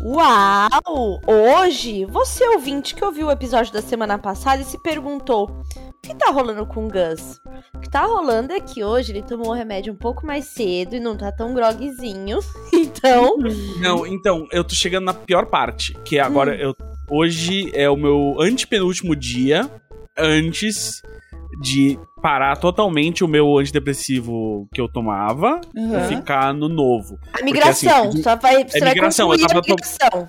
Uau! Hoje, você ouvinte que ouviu o episódio da semana passada e se perguntou: que tá rolando com o Gus? O que tá rolando é que hoje ele tomou o remédio um pouco mais cedo e não tá tão grogzinho. Então. Não, então, eu tô chegando na pior parte, que é agora eu. Hoje é o meu antepenúltimo dia antes de parar totalmente o meu antidepressivo que eu tomava Uhum. e ficar no novo. A migração, assim, só vai, você vai migração, eu concluir tava a migração.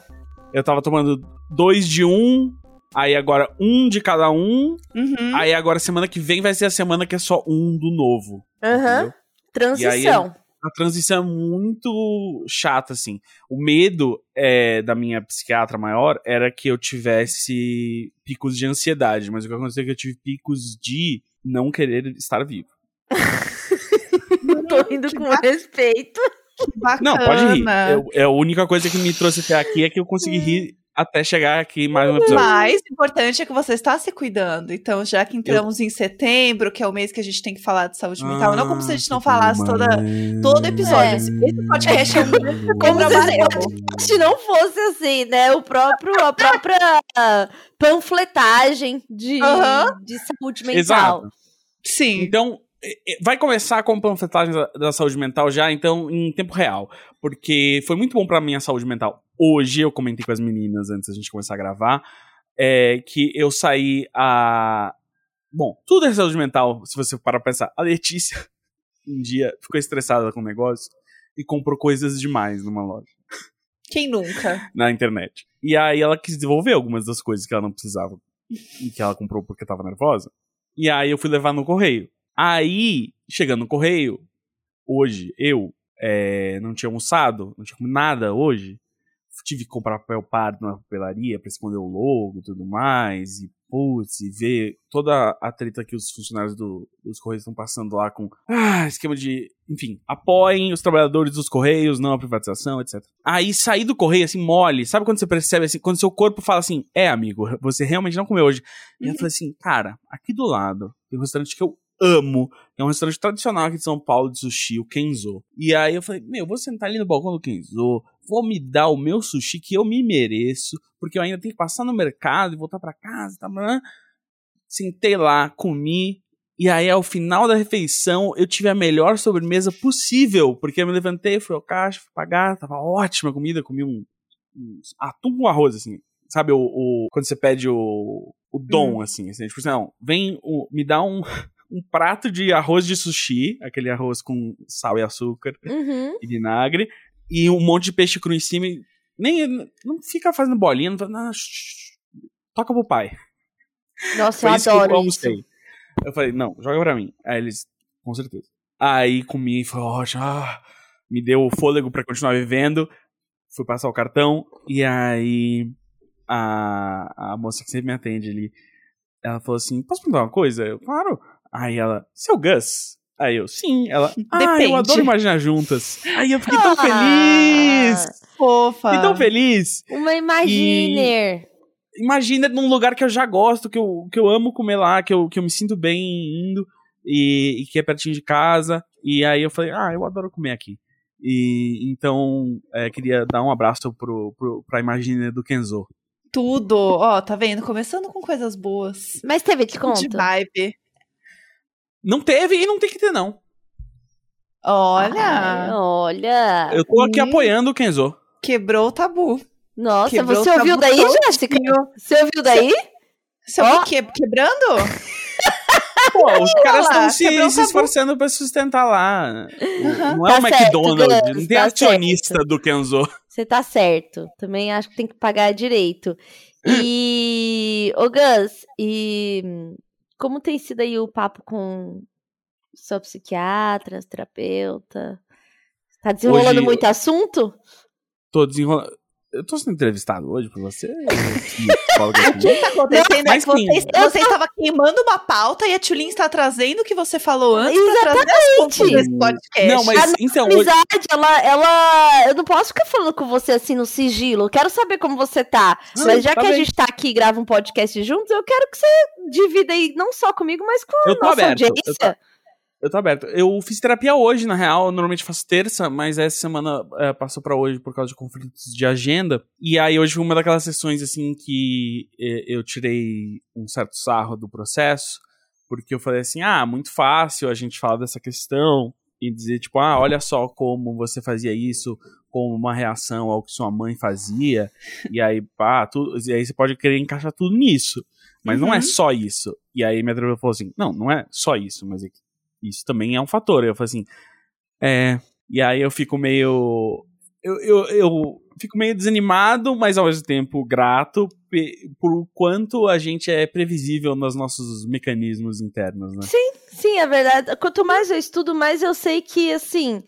Eu tava tomando dois de um, aí agora um de cada um, Uhum. aí agora semana que vem vai ser a semana que é só um do novo. Aham. entendeu? Transição. A transição é muito chata, assim. O medo é, da minha psiquiatra maior era que eu tivesse picos de ansiedade, mas o que aconteceu é que eu tive picos de não querer estar vivo. Tô rindo com respeito. Bacana. Não, pode rir. Eu- é a única coisa que me trouxe até aqui é que eu consegui rir até chegar aqui mais um episódio. O mais importante é que você está se cuidando. Então, já que entramos em setembro, que é o mês que a gente tem que falar de saúde mental, não como se a gente não falasse toda, todo episódio. É. Esse podcast é um Como se esse. Se não fosse assim, né? O próprio, a própria ah, panfletagem de, de saúde mental. Exato. Sim. Então, vai começar com panfletagem da, da saúde mental já, então, em tempo real. Porque foi muito bom pra minha saúde mental. Hoje, eu comentei com as meninas antes da gente começar a gravar, é, que eu saí a. Bom, tudo é saúde mental, se você parar pra pensar. A Letícia, um dia, ficou estressada com o negócio e comprou coisas demais numa loja, Quem nunca? na internet. E aí ela quis devolver algumas das coisas que ela não precisava e que ela comprou porque tava nervosa. E aí eu fui levar no correio. Aí, chegando no correio, hoje, eu é, não tinha almoçado, não tinha comido nada hoje. Tive que comprar papel pardo na papelaria pra esconder o logo e tudo mais. E, putz, e ver toda a treta que os funcionários do- dos Correios estão passando lá com ah, esquema de. Enfim, apoiem os trabalhadores dos Correios, não a privatização, etc. Aí sair do Correio assim, mole. Sabe quando você percebe assim, quando seu corpo fala assim, é, amigo, você realmente não comeu hoje. E eu falei assim, cara, aqui do lado tem um restaurante que eu amo. É um restaurante tradicional aqui de São Paulo de sushi, o Kenzo. E aí eu falei, meu, vou sentar ali no balcão do Kenzo, vou me dar o meu sushi que eu me mereço, porque eu ainda tenho que passar no mercado e voltar pra casa, tá? Sentei lá, comi. E aí, ao final da refeição, eu tive a melhor sobremesa possível, porque eu me levantei, fui ao caixa, fui pagar, tava ótima a comida, comi um, um atum com arroz, assim. Sabe, o, o- quando você pede o, o dom, assim, assim, tipo assim, não, vem, o, me dá um, um prato de arroz de sushi, aquele arroz com sal e açúcar Uhum. e vinagre, e um monte de peixe cru em cima, e nem, não fica fazendo bolinha, não, fala, não, shh, toca pro pai. Nossa, Foi eu isso que eu adoro isso. Eu falei, não, joga pra mim. Aí eles, com certeza. Aí comi, foi ótimo. ah, me deu o fôlego pra continuar vivendo. Fui passar o cartão. E aí a, a moça que sempre me atende ali, ela falou assim: posso perguntar uma coisa? Eu, claro. Aí ela, seu Gus? Aí eu, sim. Ela, ah, eu Depende. adoro imaginar juntas. Aí eu fiquei tão Ah, feliz. Fofa. Fiquei tão feliz. Uma imaginer. imagina num lugar que eu já gosto, que eu, que eu amo comer lá, que eu, que eu me sinto bem indo, e, e que é pertinho de casa. E aí eu falei, ah, eu adoro comer aqui. E então é, queria dar um abraço pro, pro, pra Imagina do Kenzo. Tudo. Ó, tá vendo? Começando com coisas boas. Mas teve De desconto? vibe. Não teve e não tem que ter, não. Olha. olha. Eu tô aqui Hum. apoiando o Kenzo. Quebrou o tabu. Nossa, Quebrou você ouviu tabu daí. Jéssica? Você ouviu daí? Você Ó. oh. que, quebrando? Pô, os caras estão se, se esforçando pra sustentar lá. Não é Tá o certo, McDonald's, Gus, não tem tá acionista do Kenzo. Você tá certo. Também acho que tem que pagar direito. E. Ô, Gus, e. Como tem sido aí o papo com sua psiquiatra, terapeuta? Tá desenrolando Hoje- muito assunto? Tô desenrolando. Eu tô sendo entrevistado hoje por você? o que tá acontecendo é que você, você estava queimando uma pauta e a Tulin está trazendo o que você falou antes Exatamente. desse podcast. Não, mas a então. amizade, ela, ela. Eu não posso ficar falando com você assim no sigilo. Quero saber como você tá. Não, mas já tá que a bem. gente tá aqui e grava um podcast juntos, eu quero que você divida aí, não só comigo, mas com a Eu tô nossa aberto, eu audiência. Eu tô aberto. Eu fiz terapia hoje, na real. Eu normalmente faço terça, mas essa semana é, passou pra hoje por causa de conflitos de agenda. E aí hoje foi uma daquelas sessões, assim, que eh, eu tirei um certo sarro do processo. Porque eu falei assim, ah, muito fácil a gente falar dessa questão e dizer, tipo, ah, olha só como você fazia isso como uma reação ao que sua mãe fazia. e aí, pá, tudo, e aí você pode querer encaixar tudo nisso. Mas não é Uhum. só isso. E aí minha terapeuta falou assim, não, não é só isso, mas é que isso também é um fator. Eu falei assim, é. E aí eu fico meio. Eu, eu, eu fico meio desanimado, mas ao mesmo tempo grato por o quanto a gente é previsível nos nossos mecanismos internos, né? Sim, é verdade. Quanto mais eu estudo, mais eu sei que, assim,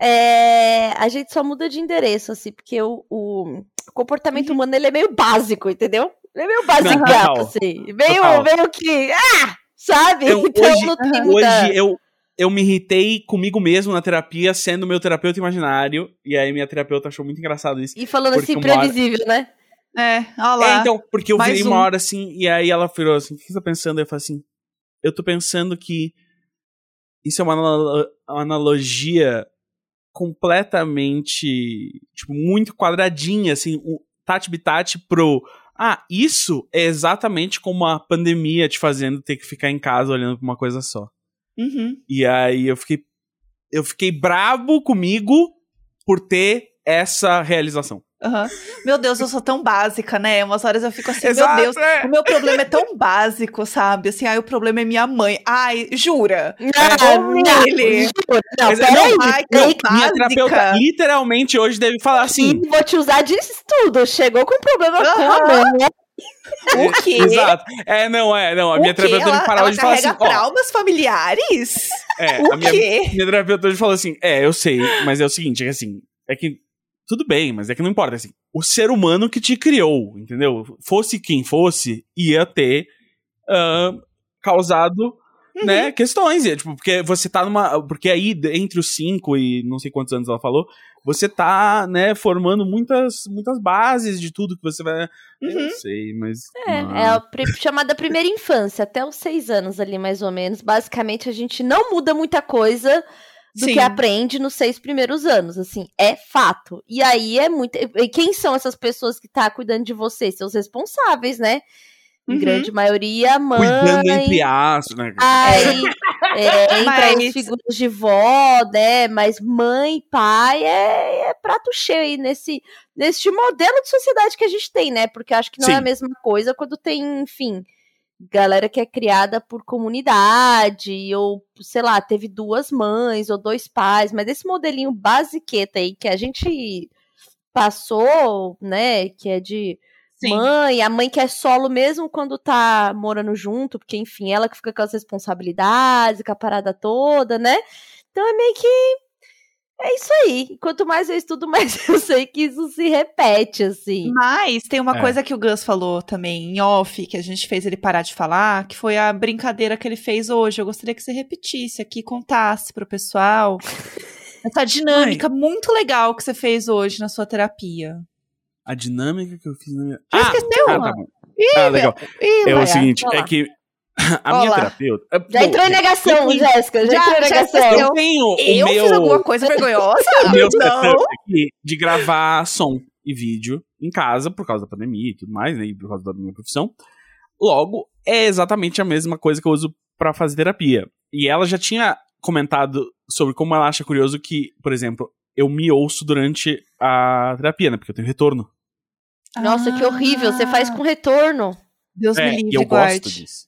é, a gente só muda de endereço, assim, porque o, o comportamento Uhum. humano, ele é meio básico, entendeu? Ele é meio básico, assim. Meio, Total. meio que, ah, sabe? Eu- então hoje- não tem muita... Hoje eu, eu me irritei comigo mesmo na terapia, sendo meu terapeuta imaginário, e aí minha terapeuta achou muito engraçado isso. E falando assim, uma hora- previsível, né? É, olha lá. É, então, porque eu Mais virei um. uma hora assim, e aí ela virou assim, o que você tá pensando? Eu falei assim, eu tô pensando que isso é uma analo- analogia completamente, tipo, muito quadradinha, assim, um tati bitati pro... Ah, isso é exatamente como a pandemia te fazendo ter que ficar em casa olhando pra uma coisa só. Uhum. E aí eu fiquei... Eu fiquei brabo comigo por ter essa realização. Aham. Meu Deus, eu sou tão básica, né? Umas horas eu fico assim, Exato, meu Deus, é. o meu problema é tão básico, sabe? Assim, ai, o problema é minha mãe. Ai, jura? Não, não, ele. juro. Não, Mas é- peraí. ai, Não, minha básica. terapeuta literalmente hoje deve falar assim. E vou te usar disso tudo. Chegou com problema com a mãe, né? O quê? Exato. É, não, é, não. A minha terapeuta ela, hoje parou de falar assim. carrega Ó, traumas familiares? é, o a minha, minha terapeuta hoje falou assim: é, eu sei, mas é o seguinte, é que assim, é que. Tudo bem, mas é que não importa, assim. O ser humano que te criou, entendeu? Fosse quem fosse, ia ter ah, causado. Uhum. Né, questões, é, tipo, porque você tá numa. Porque aí, entre os cinco e não sei quantos anos ela falou, você tá, né, formando muitas, muitas bases de tudo que você vai. Eu Uhum. não sei, mas. É, é a chamada primeira infância, até os seis anos ali, mais ou menos. Basicamente, a gente não muda muita coisa do Sim. que aprende nos seis primeiros anos, assim, é fato. E aí é muito. E quem são essas pessoas que tá cuidando de você? Seus responsáveis, né? Em Uhum. grande maioria, mãe. Cuidando entre aspas, né? Aí, é, entra aí Mas- as figuras de vó, né? Mas mãe, pai é, é prato cheio aí nesse, nesse modelo de sociedade que a gente tem, né? Porque eu acho que não é Sim. a mesma coisa quando tem, enfim, galera que é criada por comunidade, ou, sei lá, teve duas mães ou dois pais, mas esse modelinho basiqueta aí que a gente passou, né? Que é de Sim. mãe, a mãe que é solo mesmo quando tá morando junto, porque enfim, ela que fica com as responsabilidades, com a parada toda, né? Então é meio que é isso aí. Quanto mais eu estudo, mais eu sei que isso se repete, assim. Mas tem uma É. coisa que o Gus falou também em off, que a gente fez ele parar de falar, que foi a brincadeira que ele fez hoje. Eu gostaria que você repetisse aqui, contasse pro pessoal. Essa dinâmica muito legal que você fez hoje na sua terapia. A dinâmica que eu fiz na minha. Já esqueceu? Ah, tá bom. Ih, Ah, legal. Ih, É o seguinte, é que a minha Olá. terapeuta. é- Já bom, entrou em negação, eu- Jéssica. Já, Já- entrou em negação. Eu tenho Eu meu, fiz alguma coisa vergonhosa? o meu Não. aqui de gravar som e vídeo em casa por causa da pandemia e tudo mais, né? E por causa da minha profissão. Logo, é exatamente a mesma coisa que eu uso pra fazer terapia. E ela já tinha comentado sobre como ela acha curioso que, por exemplo, eu me ouço durante a terapia, né? Porque eu tenho retorno. Nossa, que horrível. Você faz com retorno. Deus É, me livre, e eu guarde. gosto disso.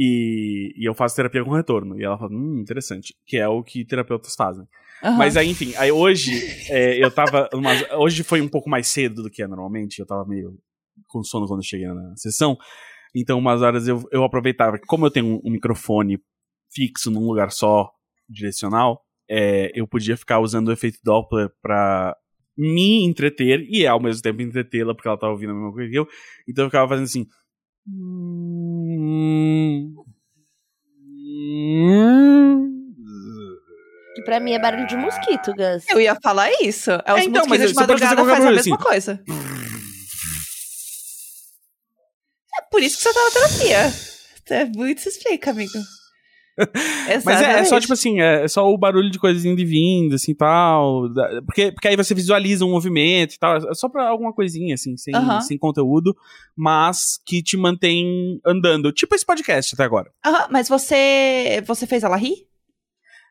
E, e eu faço terapia com retorno. E ela fala, hum, interessante. Que é o que terapeutas fazem. Aham. Mas aí, enfim, aí hoje é, eu tava. umas- hoje foi um pouco mais cedo do que é normalmente. Eu tava meio com sono quando eu cheguei na sessão. Então, umas horas eu, eu aproveitava. que Como eu tenho um, um microfone fixo num lugar só, direcional, é, eu podia ficar usando o efeito Doppler pra me entreter e ao mesmo tempo entretê-la, porque ela tava ouvindo a mesma coisa que eu. Então eu ficava fazendo assim. Que pra mim é barulho de mosquito, Gus. Eu ia falar isso. É os É, então, mas mosquitos de madrugada faz a mesma assim. coisa. É por isso que você tá na terapia. É muito se explica, amigo. Mas é, é só, tipo assim, é só o barulho de coisas indo e vindo, assim, tal. Porque, porque aí você visualiza um movimento e tal. É só pra alguma coisinha, assim, sem, sem conteúdo, mas que te mantém andando. Tipo esse podcast até agora. Aham, mas você, você fez ela rir?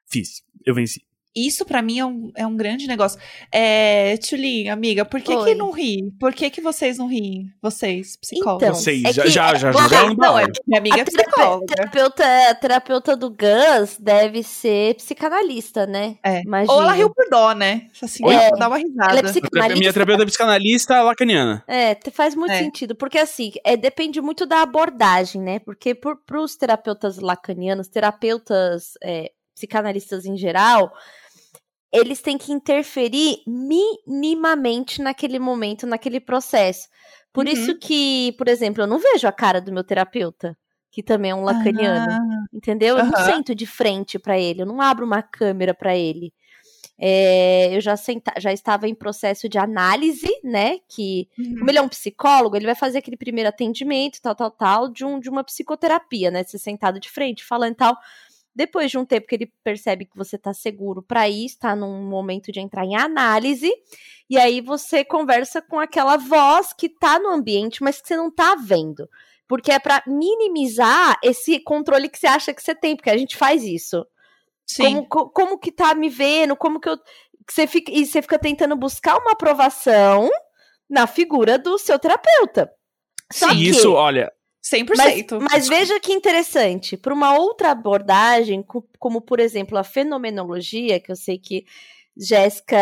Fiz. Eu venci. Isso pra mim é um, é um grande negócio. É, Tulin, amiga, por que, Oi. que não ri? Por que, que vocês não riem? Vocês, psicólogos. Então, Vocês é já, que- já, já é- jogaram no não, é minha amiga A é psicóloga. terapeuta, terapeuta do Gus deve ser psicanalista, né? É. Imagina. Ou ela riu por dó, né? Assim, É. dar uma Ela é risada. psicanalista. Minha terapeuta é psicanalista lacaniana. É, faz muito É. sentido, porque assim, é, depende muito da abordagem, né? Porque para os terapeutas lacanianos, terapeutas é, psicanalistas em geral, eles têm que interferir minimamente naquele momento, naquele processo. Por Uhum. isso que, por exemplo, eu não vejo a cara do meu terapeuta, que também é um lacaniano. Ah, Entendeu? Eu não Aham. sento de frente pra ele, eu não abro uma câmera pra ele. É, eu já, senta, já estava em processo de análise, né? Que, uhum. como ele é um psicólogo, ele vai fazer aquele primeiro atendimento, tal, tal, tal, de, um, de uma psicoterapia, né? Ser sentado de frente, falando e tal. Depois de um tempo que ele percebe que você tá seguro pra isso, tá num momento de entrar em análise, e aí você conversa com aquela voz que tá no ambiente, mas que você não tá vendo. Porque é pra minimizar esse controle que você acha que você tem, porque a gente faz isso. Sim. Como, co- como que tá me vendo, como que eu. Que você fica, e você fica tentando buscar uma aprovação na figura do seu terapeuta. Só E que, isso, olha, 100%. mas, mas veja que interessante, para uma outra abordagem, co- como por exemplo a fenomenologia, que eu sei que Jéssica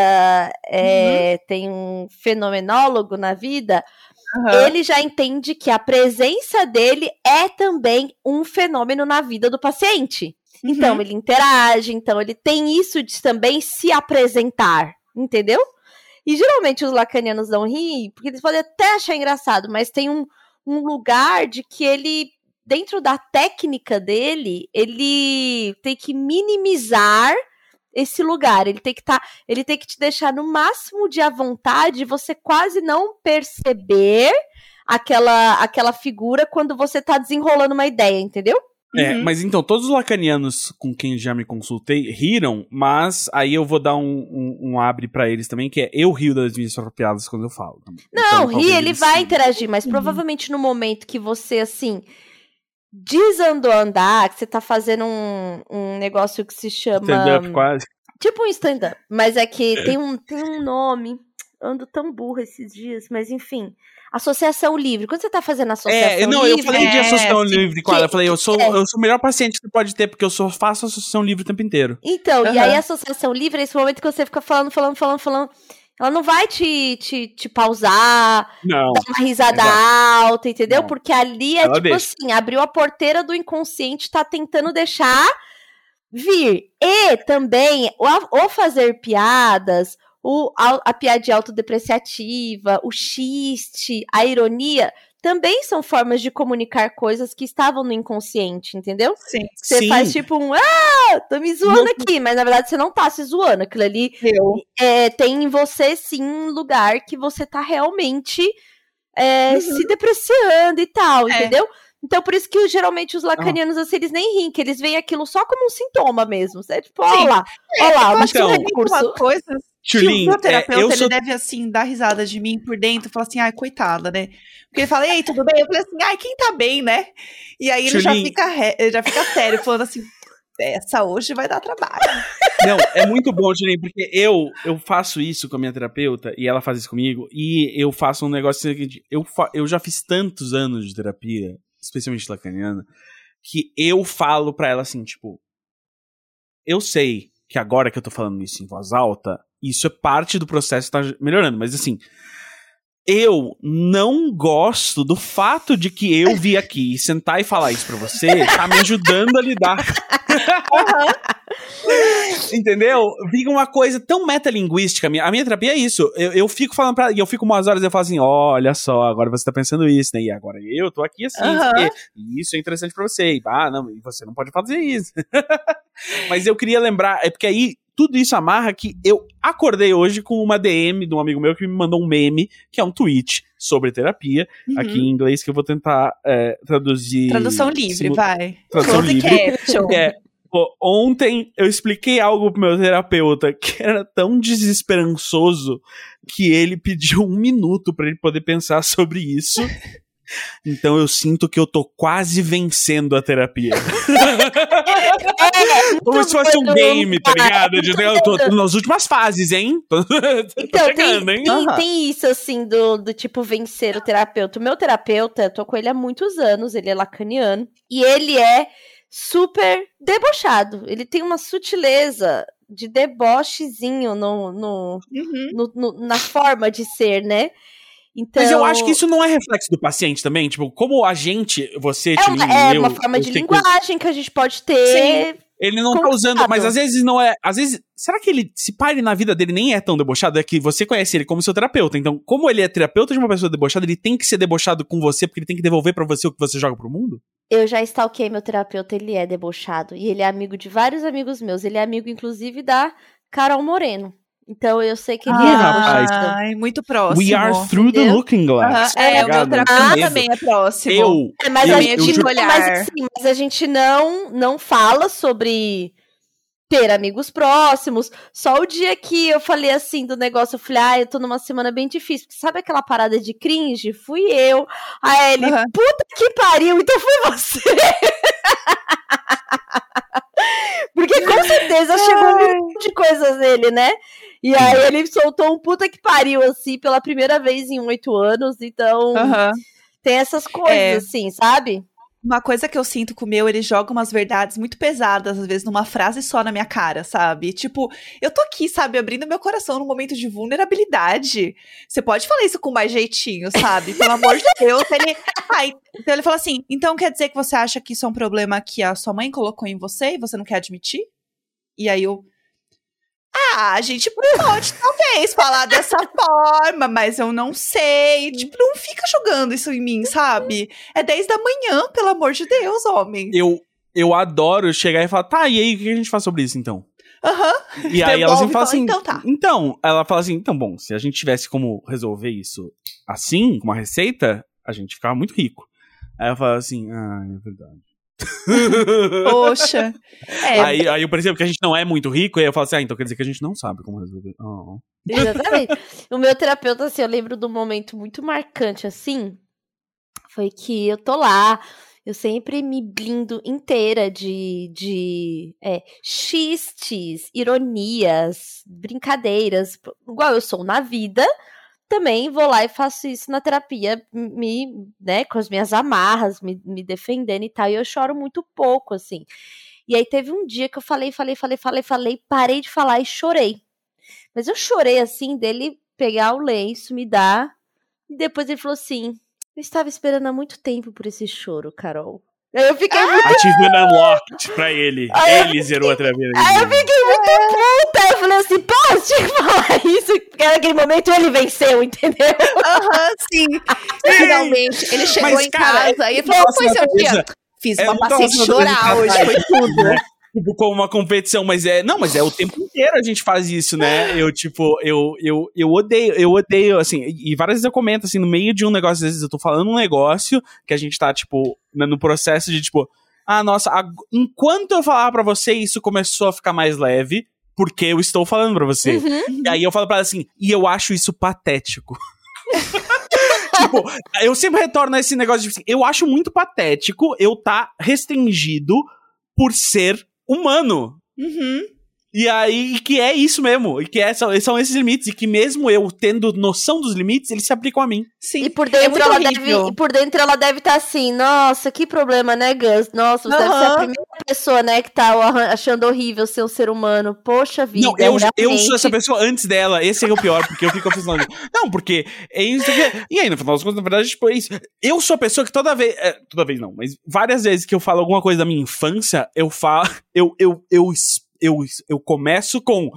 é, tem um fenomenólogo na vida, Aham. ele já entende que a presença dele é também um fenômeno na vida do paciente. Então, Uhum. ele interage, então ele tem isso de também se apresentar, entendeu? E geralmente os lacanianos não riem, porque eles podem até achar engraçado, mas tem um, um lugar de que ele, dentro da técnica dele, ele tem que minimizar esse lugar. Ele tem que tá, ele tem que te deixar no máximo de à vontade, você quase não perceber aquela aquela figura quando você tá desenrolando uma ideia, entendeu? É, Uhum. mas então, todos os lacanianos com quem já me consultei riram, mas aí eu vou dar um, um, um abre pra eles também, que é eu rio das minhas piadas quando eu falo. também. Não, Então, ri, ele eles vai interagir, mas Uhum. provavelmente no momento que você, assim, desandou a andar, que você tá fazendo um, um negócio que se chama. Stand-up quase. Tipo um stand-up. Mas é que tem um, tem um nome. Ando tão burra esses dias, mas enfim. Associação livre. Quando você tá fazendo associação É, não, eu livre. falei de É, associação sim. livre com ela. Eu falei, eu sou, É. eu sou o melhor paciente que você pode ter, porque eu só faço associação livre o tempo inteiro. Então, e Aham. aí a associação livre é esse momento que você fica falando, falando, falando, falando. Ela não vai te, te, te pausar, Não. dar uma risada Exato. alta, entendeu? Não. Porque ali é Ela tipo deixa. assim, abriu a porteira do inconsciente, tá tentando deixar vir. E também, o, o fazer piadas, o, a, a piadinha autodepreciativa, o xiste, a ironia, também são formas de comunicar coisas que estavam no inconsciente, entendeu? Sim. Você Sim. faz tipo um, ah, tô me zoando aqui, mas na verdade você não tá se zoando. Aquilo ali é, tem em você sim um lugar que você tá realmente é, Uhum. se depreciando e tal, É. entendeu? Então, por isso que geralmente os lacanianos, assim, eles nem riem, que eles veem aquilo só como um sintoma mesmo. É tipo, olha lá, olha lá, eu mas acho que então, é tem recurso. uma coisa que Tulin, o meu é, terapeuta, eu ele deve, assim, dar risada de mim por dentro, falar assim, ai, coitada, né? Porque ele fala, ei, tudo bem? Eu falei assim, ai, quem tá bem, né? E aí ele já fica, re- ele já fica sério, falando assim, essa hoje vai dar trabalho. Não, é muito bom, Julinho, porque eu, eu faço isso com a minha terapeuta e ela faz isso comigo, e eu faço um negócio seguinte: eu, fa- eu já fiz tantos anos de terapia, especialmente lacaniana, que eu falo pra ela assim, tipo, eu sei que agora que eu tô falando isso em voz alta, isso é parte do processo que tá melhorando, mas assim. Eu não gosto do fato de que eu vi aqui sentar e falar isso pra você, tá me ajudando a lidar Entendeu? Fica uma coisa tão metalinguística. A minha, a minha terapia é isso. Eu, eu fico falando pra. E eu fico umas horas e eu falo assim: olha só, agora você tá pensando isso, né? E agora eu tô aqui assim. Porque Isso é interessante pra você. E, ah, não, e você não pode fazer isso. Mas eu queria lembrar, é porque aí tudo isso amarra que eu acordei hoje com uma DM de um amigo meu que me mandou um meme, que é um tweet sobre terapia, Uhum. aqui em inglês, que eu vou tentar é, traduzir. Tradução livre, simu- vai. Tradução Close livre. caption. É, pô, ontem eu expliquei algo pro meu terapeuta que era tão desesperançoso que ele pediu um minuto pra ele poder pensar sobre isso. Então eu sinto que eu tô quase vencendo a terapia. Como se fosse um game, tá cara. ligado? De- Eu tô, tô nas últimas fases, hein? Tô, tô Então, tem, chegando, hein? tem, tem isso, assim, do, do tipo vencer o terapeuta. O meu terapeuta, eu tô com ele há muitos anos, ele é lacaniano. E ele é super debochado. Ele tem uma sutileza de debochezinho no, no, Uhum. no- no- na forma de ser, né? Então, Mas eu acho que isso não é reflexo do paciente também. Tipo, como a gente, você, é uma, é eu, uma forma de sei que linguagem que a gente pode ter. Ele não tá Complicado. usando, mas às vezes não é. Às vezes. Será que ele. Se pare na vida dele nem é tão debochado? É que você conhece ele como seu terapeuta. Então, como ele é terapeuta de uma pessoa debochada, ele tem que ser debochado com você, porque ele tem que devolver pra você o que você joga pro mundo? Eu já stalkeei meu terapeuta, ele é debochado. E ele é amigo de vários amigos meus. Ele é amigo, inclusive, da Carol Moreno. Então eu sei que ele é rapaz. debochado. Ai, muito próximo. We are through the looking glass. É, tá o meu Medo. também é próximo. Eu. É, mas, Eu- a eu gente, juro- olhar. mas, assim, mas a gente não, não fala sobre ter amigos próximos. Só o dia que eu falei assim do negócio, eu falei, ah, eu tô numa semana bem difícil. Porque sabe aquela parada de cringe? Fui eu. Aí ele, puta que pariu, então foi você. Porque com certeza chegou um milhão de coisas nele, né? E aí ele soltou um puta que pariu, assim, pela primeira vez em oito anos. Então, tem essas coisas, É. assim, sabe? Uma coisa que eu sinto com o meu, ele joga umas verdades muito pesadas, às vezes, numa frase só na minha cara, sabe? Tipo, eu tô aqui, sabe, abrindo meu coração num momento de vulnerabilidade. Você pode falar isso com mais jeitinho, sabe? Pelo amor de Deus. Ele. Ai, então ele fala assim: então quer dizer que você acha que isso é um problema que a sua mãe colocou em você e você não quer admitir? E aí eu. Ah, a gente pode talvez falar dessa forma, mas eu não sei. Tipo, não fica jogando isso em mim, sabe? É 10 da manhã, pelo amor de Deus, homem. Eu, eu adoro chegar e falar, tá, e aí, o que a gente faz sobre isso então? Aham. E aí ela sempre fala, assim. "Então tá." Então, ela fala assim: então, bom, se a gente tivesse como resolver isso assim, com uma receita, a gente ficava muito rico. Aí ela fala assim: ah, é verdade. Poxa. É, Aí, aí eu percebo que a gente não é muito rico, e aí eu falo assim: ah, então quer dizer que a gente não sabe como resolver. Oh. Exatamente. o meu terapeuta, assim, eu lembro de um momento muito marcante, assim, foi que eu tô lá, eu sempre me blindo inteira de, de é, xistes, ironias, brincadeiras, igual eu sou na vida, também vou lá e faço isso na terapia, me, né, com as minhas amarras, me, me defendendo e tal, e eu choro muito pouco, assim. E aí teve um dia que eu falei, falei, falei, falei, falei, parei de falar e chorei. Mas eu chorei assim dele pegar o lenço, me dar. E depois ele falou assim: Eu estava esperando há muito tempo por esse choro, Carol. Aí eu fiquei muito. Achievement unlocked pra ele. Aí Ele zerou a terapia Aí eu fiquei muito puta. Eu falei assim, pô, tinha que falar isso. Porque naquele momento ele venceu, entendeu? Aham, sim. Finalmente. Ele chegou Mas, em cara, casa e é falou: foi seu dia. Fiz É uma paciente chorar hoje, foi tudo. Tipo, como uma competição, mas é. Não, mas é o tempo inteiro a gente faz isso, né? Eu, tipo, eu, eu, eu odeio, eu odeio, assim, e várias vezes eu comento, assim, no meio de um negócio, às vezes eu tô falando um negócio que a gente tá, tipo, né, no processo de, tipo, ah, nossa, ag- enquanto eu falava pra você, isso começou a ficar mais leve, porque eu estou falando pra você. Uhum. E aí eu falo pra ela assim, e eu acho isso patético. tipo, eu sempre retorno a esse negócio de assim, eu acho muito patético eu tá restringido por ser humano. Uhum. E aí, e que é isso mesmo, e que é, são, são esses limites, e que mesmo eu tendo noção dos limites, eles se aplicam a mim. Sim. E por é dentro muito ela horrível. deve, e por dentro ela deve estar assim, nossa, que problema, né, Gus? Nossa, você deve ser a primeira pessoa, né, que tá achando horrível ser um ser humano. Poxa vida. Não, eu, eu sou essa pessoa antes dela, esse é o pior, porque eu fico pensando, não, porque é isso aqui. E aí, no final das contas, na verdade, tipo, é isso. Eu sou a pessoa que toda vez. é, toda vez não, mas várias vezes que eu falo alguma coisa da minha infância, eu falo. Eu, eu, eu, es- eu, eu começo com.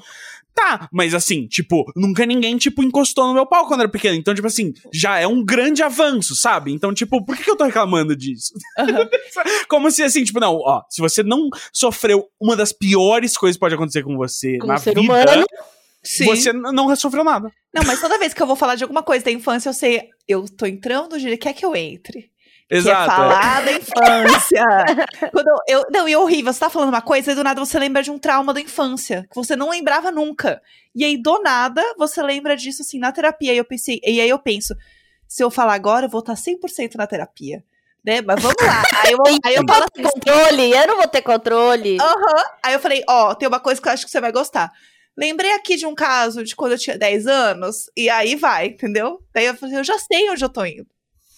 Tá, mas assim, tipo, nunca ninguém, tipo, encostou no meu pau quando era pequeno. Então, tipo assim, já é um grande avanço, sabe? Então, tipo, por que, que eu tô reclamando disso? Como se assim, tipo, não, ó, se você não sofreu uma das piores coisas que pode acontecer com você Como na vida, humano. Sim. você não sofreu nada. Não, mas toda vez que eu vou falar de alguma coisa da infância, eu sei, eu tô entrando, ele quer que eu entre. Exato. Que é é. falar da infância. Quando eu, não, e é horrível, você tá falando uma coisa e do nada você lembra de um trauma da infância, que você não lembrava nunca. E aí, do nada, você lembra disso, assim, na terapia. E eu pensei, e aí eu penso, se eu falar agora, eu vou estar 100% na terapia. Né? Mas vamos lá. Aí eu, aí eu Eu falo assim, controle, eu não vou ter controle. Aham. Aí eu falei, ó, tem uma coisa que eu acho que você vai gostar. Lembrei aqui de um caso de quando eu tinha 10 anos, e aí vai, entendeu? Daí eu falei, eu já sei onde eu tô indo.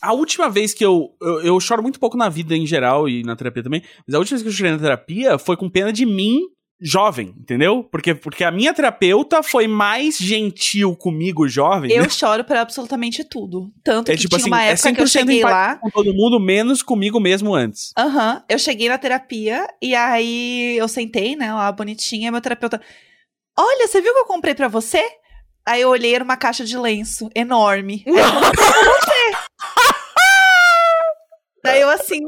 A última vez que eu, eu. Eu choro muito pouco na vida em geral e na terapia também. Mas a última vez que eu chorei na terapia foi com pena de mim, jovem, entendeu? Porque, porque a minha terapeuta foi mais gentil comigo, jovem. Eu choro por absolutamente tudo. Tanto É que tipo tinha assim, uma é época que eu 100% cheguei lá. com todo mundo, menos comigo mesmo antes. Aham, eu cheguei na terapia e aí eu sentei, né, lá bonitinha, e meu terapeuta, olha, você viu o que eu comprei pra você? Aí eu olhei, era uma caixa de lenço enorme. Aí eu comprei pra você. Daí eu assim,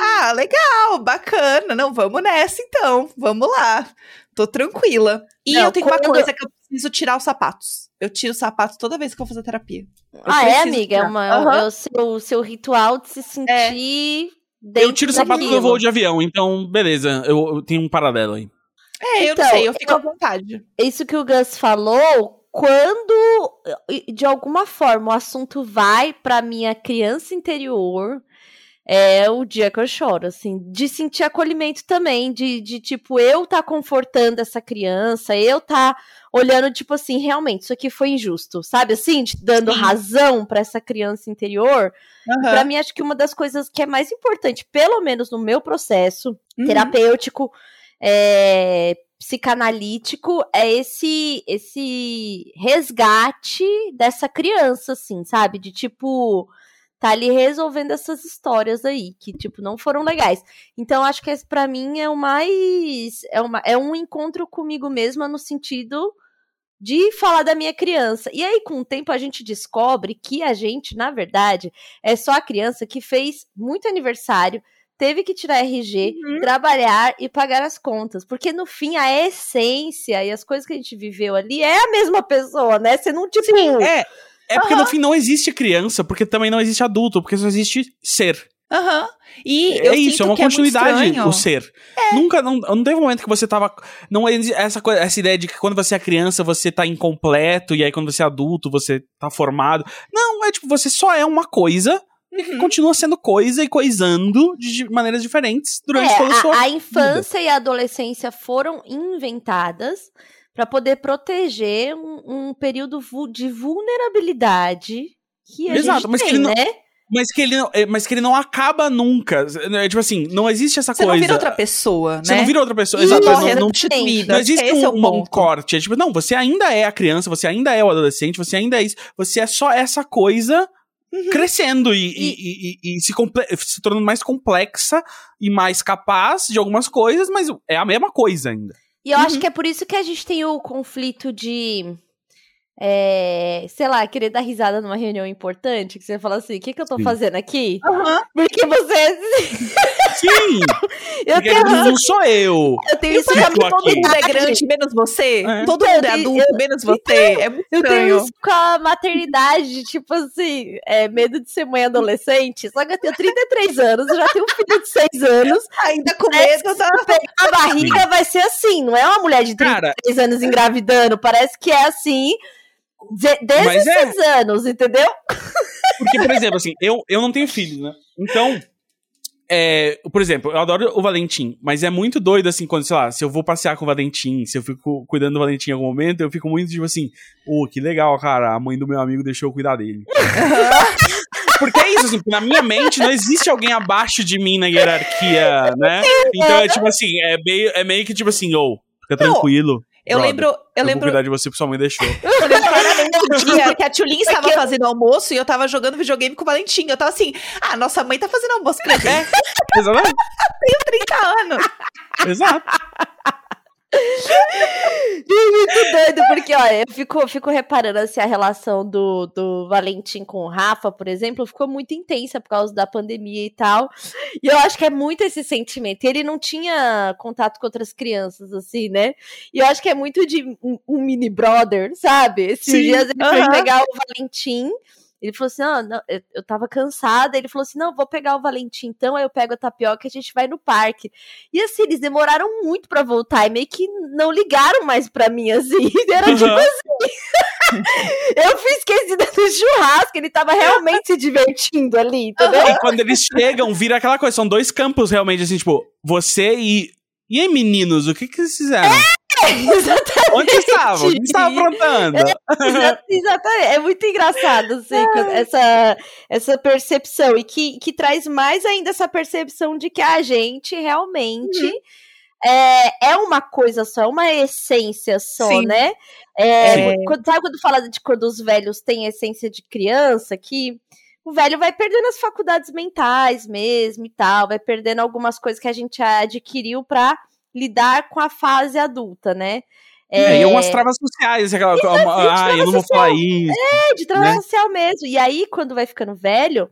ah, legal, bacana, não, vamos nessa então, vamos lá, tô tranquila. E Não, eu tenho uma coisa que eu preciso tirar os sapatos. Eu tiro os sapatos toda vez que eu vou fazer terapia. Eu ah, é, amiga? É, tirar. uma, é o- Aham. é o seu, seu ritual de se sentir. eu tiro o sapato quando eu vou de avião, então, beleza. Eu, eu tenho um paralelo aí. É, eu Então, não sei, eu fico eu- à vontade. Isso que o Gus falou, quando de alguma forma o assunto vai pra minha criança interior, é o dia que eu choro, assim, de sentir acolhimento também, de, de tipo, eu tá confortando essa criança, eu tá olhando, tipo assim, realmente, isso aqui foi injusto, sabe assim, de- dando Sim. razão pra essa criança interior. Aham. Pra mim, acho que uma das coisas que é mais importante, pelo menos no meu processo, Uhum. terapêutico, é, psicanalítico, é esse esse resgate dessa criança, assim, sabe? De tipo tá ali resolvendo essas histórias aí que tipo não foram legais. Então acho que esse para mim é o mais é uma é um encontro comigo mesma no sentido de falar da minha criança. E aí, com o tempo, a gente descobre que a gente, na verdade, é só a criança que fez muito aniversário, teve que tirar RG, Uhum. trabalhar e pagar as contas. Porque no fim, a essência e as coisas que a gente viveu ali é a mesma pessoa, né? Você não, tipo. É, é porque no fim não existe criança, porque também não existe adulto, porque só existe ser. Aham. E é isso, é uma que é continuidade estranho. o ser. Nunca, não, não teve um momento que você tava. Não essa, essa ideia de que quando você é criança você tá incompleto, e aí quando você é adulto você tá formado. Não, é tipo, você só é uma coisa e Uhum. continua sendo coisa e coisando de maneiras diferentes durante É, toda a sua. a, a infância e a adolescência foram inventadas para poder proteger um, um período de vulnerabilidade que a Exato, gente mas que tem, ele não- né? Mas que, ele não, é, mas que ele não acaba nunca. É, tipo assim, não existe essa Você coisa. não vira outra pessoa, né? Você não vira outra pessoa. E Exato, morre não, não, não existe Esse é um, um corte. É tipo, não, você ainda é a criança, você ainda é o adolescente, você ainda é isso. Você é só essa coisa Uhum. crescendo e, e, e- e- e se, se tornando mais complexa e mais capaz de algumas coisas, mas é a mesma coisa ainda. E eu Uhum. acho que é por isso que a gente tem o conflito de. É, sei lá, querer dar risada numa reunião importante, que você fala assim, o que, que eu tô Sim. fazendo aqui? Aham. Porque você. Sim! Eu porque tenho, não sou eu. eu tenho isso tô que todo aqui. mundo é grande, menos você? É. Todo Eu mundo é tenho- adulto, menos você? É muito Eu tenho estranho. isso com a maternidade, tipo assim, é, medo de ser mãe adolescente. Só que eu tenho 33 anos, eu já tenho um filho de 6 anos. Ainda com Parece medo que se pegar a barriga vai ser assim, não é uma mulher de 33 Cara, anos engravidando. Parece que é assim, de- desde Mas os é. 6 anos, entendeu? porque, por exemplo, assim, eu, eu não tenho filhos, né? Então, é, por exemplo, eu adoro o Valentim, mas é muito doido, assim, quando, sei lá, se eu vou passear com o Valentim, se eu fico cuidando do Valentim em algum momento, eu fico muito, tipo assim, ô, que legal, cara, a mãe do meu amigo deixou eu cuidar dele. Porque é isso, assim, na minha mente não existe alguém abaixo de mim na hierarquia, né? Então é tipo assim, é meio, é meio que tipo assim, ô, fica Não, tranquilo. Eu brother, lembro, eu Eu vou lembro, cuidar de você porque sua mãe deixou. eu lembro claramente um dia que a Tulin estava Porque- fazendo almoço e eu tava jogando videogame com o Valentim. Eu tava assim, ah, nossa mãe tá fazendo almoço pra gente. Exatamente. 30 anos. Exato. É muito doido, porque, olha, eu fico, fico reparando assim, a relação do, do Valentim com o Rafa, por exemplo, ficou muito intensa por causa da pandemia e tal. E eu acho que é muito esse sentimento. E ele não tinha contato com outras crianças, assim, né? E eu acho que é muito de um, um mini brother, sabe? Esses Sim, dias ele foi aham. pegar o Valentim. Ele falou assim: ah, não, eu, eu tava cansada. Ele falou assim: não, vou pegar o Valentim então. Aí eu pego a tapioca e a gente vai no parque. E assim, eles demoraram muito pra voltar e meio que não ligaram mais pra mim, assim. Era tipo Aham. assim. eu fiz esquecida do churrasco, ele tava realmente se divertindo ali, entendeu? E quando eles chegam, vira aquela coisa. São dois campos realmente, assim, tipo, você e. E aí, meninos, o que que vocês fizeram? Exatamente. Onde vocês estavam? O que vocês estavam aprontando? Exa- Exatamente. É muito engraçado, assim, essa, essa percepção. E que, que traz mais ainda essa percepção de que a gente realmente é, é uma coisa só, é uma essência só, Sim. né? É, Sim. quando, sabe quando fala de quando os velhos têm essência de criança, que o velho vai perdendo as faculdades mentais mesmo e tal, vai perdendo algumas coisas que a gente adquiriu pra lidar com a fase adulta, né? É, e umas travas sociais, aquela coisa. Ah, eu não vou falar isso. É, de trabalho né? social mesmo. E aí, quando vai ficando velho,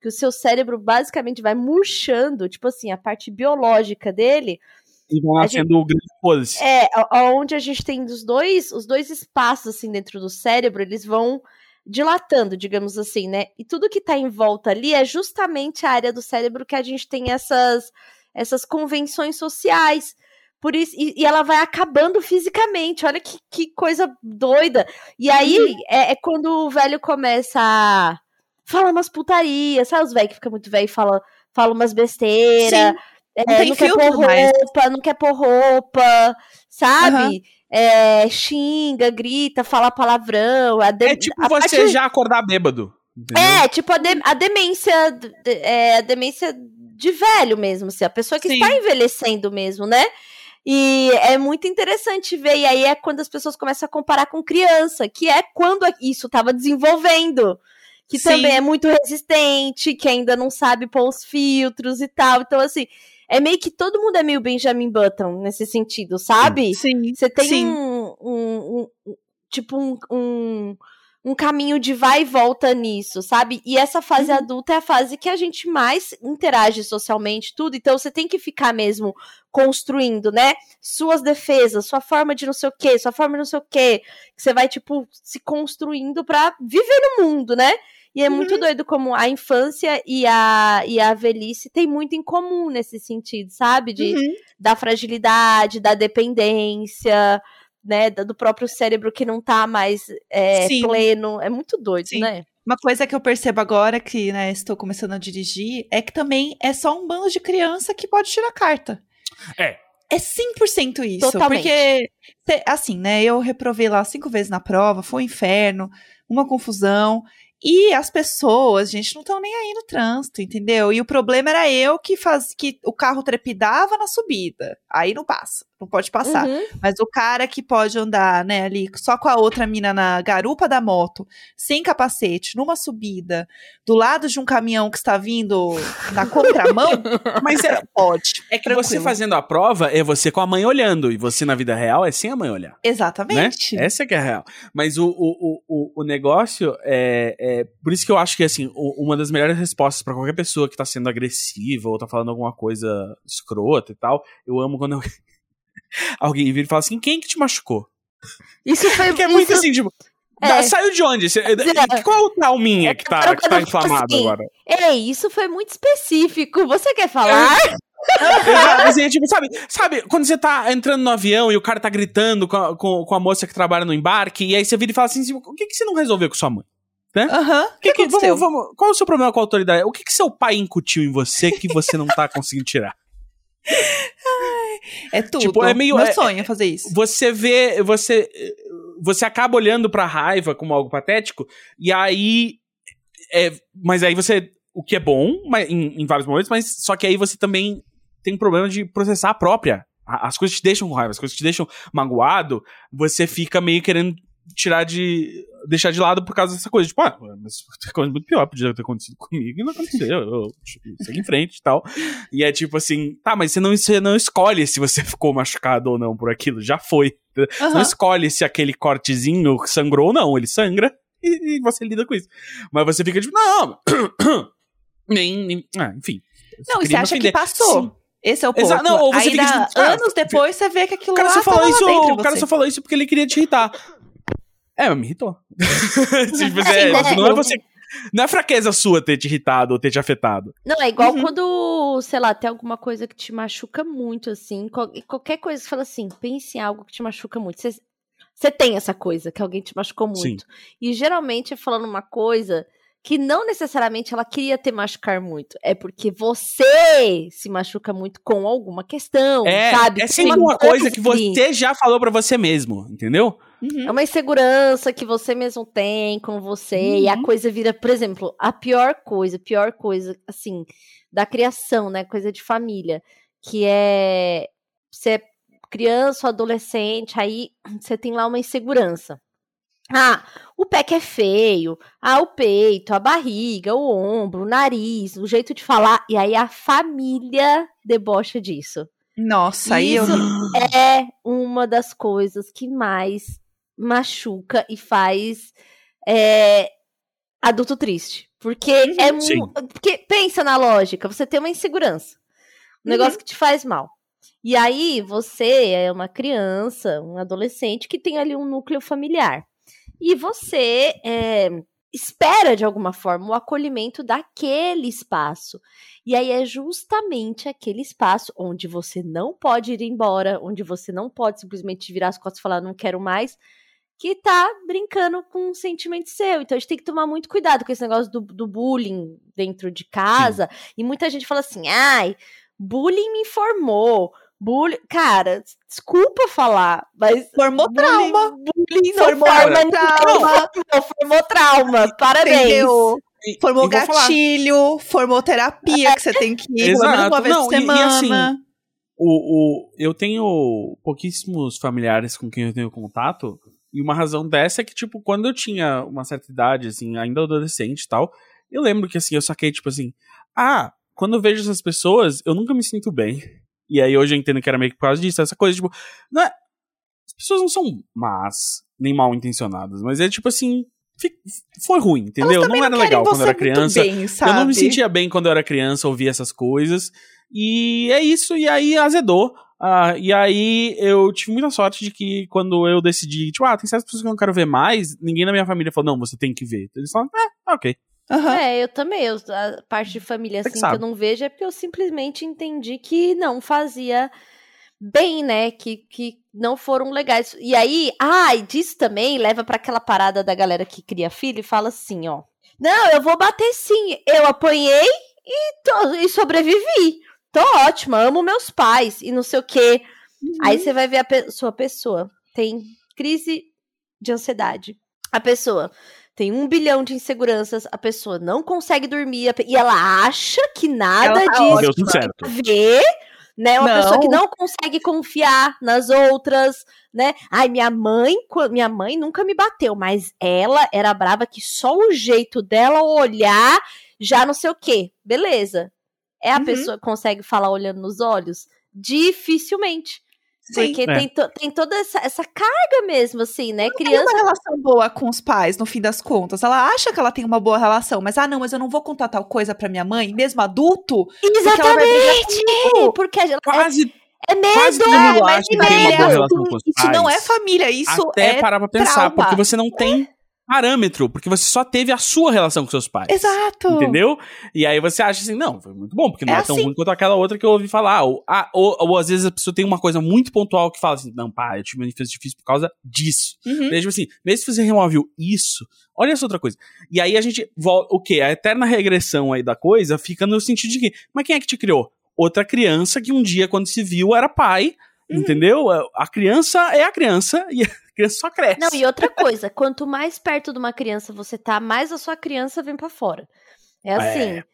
que o seu cérebro basicamente vai murchando, tipo assim, a parte biológica dele, E vão nascendo grande foda-se. é onde a gente tem os dois, os dois espaços assim dentro do cérebro, eles vão dilatando, digamos assim, né? E tudo que tá em volta ali é justamente a área do cérebro que a gente tem essas essas convenções sociais. Por isso, e, e ela vai acabando fisicamente. Olha que, que coisa doida. E aí é, é quando o velho começa a falar umas putarias, sabe? Os velhos que ficam muito velho e falam fala umas besteiras. É, Não não quer pôr mais. roupa, não quer pôr roupa, sabe? É, xinga, grita, fala palavrão. De- É tipo você já acordar bêbado. entendeu? É, tipo a, de- a demência. É, a demência de velho mesmo, assim, a pessoa que Sim. está envelhecendo mesmo, né? E é muito interessante ver, e aí é quando as pessoas começam a comparar com criança, que é quando isso estava desenvolvendo. Que Sim. também é muito resistente, que ainda não sabe pôr os filtros e tal. Então, assim, é meio que todo mundo é meio Benjamin Button nesse sentido, sabe? Sim. Você tem Sim. um, um- um- tipo um, um, caminho de vai e volta nisso, sabe? E essa fase Uhum. adulta é a fase que a gente mais interage socialmente, tudo. Então você tem que ficar mesmo construindo, né? Suas defesas, sua forma de não sei o quê, sua forma de não sei o quê. Que você vai, tipo, se construindo pra viver no mundo, né? E é muito Uhum. doido como a infância e a, e a velhice tem muito em comum nesse sentido, sabe? De, Uhum. da fragilidade, da dependência, né, do próprio cérebro que não tá mais é, pleno. É muito doido, Sim. né? Uma coisa que eu percebo agora que, né, estou começando a dirigir, é que também é só um bando de criança que pode tirar carta. É. É 100% isso. Totalmente. Porque, assim, né, eu reprovei lá cinco vezes na prova, foi um inferno, uma confusão. E as pessoas, gente, não estão nem aí no trânsito, entendeu? E o problema era eu que faz que o carro trepidava na subida. Aí não passa, não pode passar. Uhum. Mas o cara que pode andar, né, ali só com a outra mina na garupa da moto, sem capacete, numa subida, do lado de um caminhão que está vindo na contramão, Mas é, pode. é que Tranquilo. você fazendo a prova é você com a mãe olhando. E você na vida real é sem a mãe olhar. Né? Exatamente. Essa que é a real. Mas o, o, o, o- negócio é, é. Por isso que eu acho que, assim, uma das melhores respostas pra qualquer pessoa que tá sendo agressiva ou tá falando alguma coisa escrota e tal, eu amo quando eu- alguém vira e fala assim: quem que te machucou? Isso foi Porque é muito isso- assim, tipo. É. Saiu de onde? Cê- Qual é o trauminha que tá, que tá falo inflamado assim, agora? Ei, isso foi muito específico. Você quer falar? Exato, assim, é tipo, sabe, sabe, quando você tá entrando no avião e o cara tá gritando com a, com, com a moça que trabalha no embarque, e aí você vira e fala assim, assim, o que, que você não resolveu com sua mãe? Aham. O que, Que que- vamos, vamos- qual é o seu problema com a autoridade? O que, que seu pai incutiu em você que você não tá conseguindo tirar? É tudo. Tipo, é meio- Meu é- sonho é fazer isso. Você vê, você, você acaba olhando pra raiva como algo patético, e aí, é, mas aí você, o que é bom mas, em, em vários momentos, mas só que aí você também tem um problema de processar a própria. As coisas te deixam com raiva, as coisas te deixam magoado, você fica meio querendo tirar de. Deixar de lado por causa dessa coisa. Tipo, ah, mas coisa muito pior, podia ter acontecido comigo e não aconteceu. Eu, tipo, segue em frente e tal. E é tipo assim, tá, mas você não, você não escolhe se você ficou machucado ou não por aquilo, já foi. Você não escolhe se aquele cortezinho sangrou ou não, ele sangra e, e você lida com isso. Mas você fica tipo, não, nem, nem ah, enfim. Não, e você acha que passou. Sim. Esse é o ponto. Não, ou você Aí fica dá- tipo, ah, anos depois você vê que aquilo O cara, só falou tava isso, o cara só falou isso porque ele queria te irritar. É, mas me irritou. tipo, Assim, é, né? não é você. Não é fraqueza sua ter te irritado ou ter te afetado. Não, é igual Uhum. quando, sei lá, tem alguma coisa que te machuca muito, assim. qual- qualquer coisa que você fala assim, pense em algo que te machuca muito. Você, você tem essa coisa que alguém te machucou muito. E geralmente é falando uma coisa que não necessariamente ela queria te machucar muito. É porque você se machuca muito com alguma questão, É, sabe? é sempre uma coisa que você já falou pra você mesmo, entendeu? Uhum. É uma insegurança que você mesmo tem com você. E a Uhum. coisa vira, por exemplo, a pior coisa, pior coisa, assim, da criação, né? Coisa de família. Que é você é criança ou adolescente, aí você tem lá uma insegurança. Ah, o pé que é feio, ah, o peito, a barriga, o ombro, o nariz, o jeito de falar, e aí a família debocha disso. Nossa, aí eu. Isso é uma das coisas que mais machuca e faz é, adulto triste. Porque é Sim. mu- Porque pensa na lógica, você tem uma insegurança. Um negócio que te faz mal. E aí você é uma criança, um adolescente que tem ali um núcleo familiar. E você é, espera, de alguma forma, o acolhimento daquele espaço. E aí é justamente aquele espaço onde você não pode ir embora, onde você não pode simplesmente virar as costas e falar, não quero mais, que tá brincando com um sentimento seu. Então a gente tem que tomar muito cuidado com esse negócio do, do bullying dentro de casa. E muita gente fala assim, ai, bullying me informou. Bullying. Cara, desculpa falar, mas. Formou bullying- trauma. Bullying não Formou forma trauma. Não, formou trauma. Parabéns. Entendeu? E- Formou e gatilho, formou terapia que você tem que ir Exato. uma vez Não, por e- e semana. assim, o, o, eu tenho pouquíssimos familiares com quem eu tenho contato. E uma razão dessa é que, tipo, quando eu tinha uma certa idade, assim, ainda adolescente e tal, eu lembro que, assim, eu saquei, tipo assim, ah, quando eu vejo essas pessoas, eu nunca me sinto bem. E aí hoje eu entendo que era meio que por causa disso, essa coisa, tipo, não é, as pessoas não são más, nem mal intencionadas, mas é tipo assim, foi ruim, entendeu? Não era querem legal quando eu era criança. Bem? Eu não me sentia bem quando eu era criança, ouvir essas coisas. E é isso, e aí azedou. Ah, e aí eu tive muita sorte de que quando eu decidi, tipo, ah, tem certas pessoas que eu não quero ver mais, ninguém na minha família falou, não, você tem que ver. Eles falaram, é, ok. Aham. É, eu também. Eu, a parte de família assim que que eu não vejo é porque eu simplesmente entendi que não fazia bem, né? Que, que não foram legais. E aí, ah, e disso também leva pra aquela parada da galera que cria filho e fala assim, ó. Não, eu vou bater sim. Eu apanhei e, tô- e sobrevivi. Tô ótima, amo meus pais e não sei o quê. Aí você vai ver a pe- sua pessoa tem crise de ansiedade. A pessoa tem um bilhão de inseguranças, a pessoa não consegue dormir pe- e ela acha que nada Ela tá disso ver, né? Uma Não. pessoa que não consegue confiar nas outras, né? Ai, minha mãe, minha mãe nunca me bateu, mas ela era brava que só o jeito dela olhar já não sei o quê. Beleza. É a Uhum. pessoa que consegue falar olhando nos olhos? Dificilmente. Sim. Porque É. tem, to- tem toda essa, essa carga mesmo, assim, né? Tem Criança. uma relação boa com os pais, no fim das contas. Ela acha que ela tem uma boa relação, mas ah, não, mas eu não vou contar tal coisa pra minha mãe, mesmo adulto, ela Exatamente! Porque ela- é, Quase, é medo. quase todo mundo mas acha que mas tem uma é boa relação com os Isso não é família, isso Até é. parar pra pensar, trauma. porque você não tem parâmetro, porque você só teve a sua relação com seus pais. Exato. Entendeu? E aí você acha assim, não, foi muito bom, porque não É é, tão assim. ruim quanto aquela outra que eu ouvi falar. Ou, ah, ou, ou às vezes a pessoa tem uma coisa muito pontual que fala assim, não, pá, eu tive uma infância difícil por causa disso. Uhum. Mesmo assim, mesmo se você removeu isso, olha essa outra coisa. E aí a gente volta, o quê? A eterna regressão aí da coisa fica no sentido de que, mas quem é que te criou? Outra criança que um dia, quando se viu, era pai. Uhum. Entendeu? A criança é a criança e a criança só cresce. Não, e outra coisa, quanto mais perto de uma criança você tá, mais a sua criança vem pra fora. É assim. É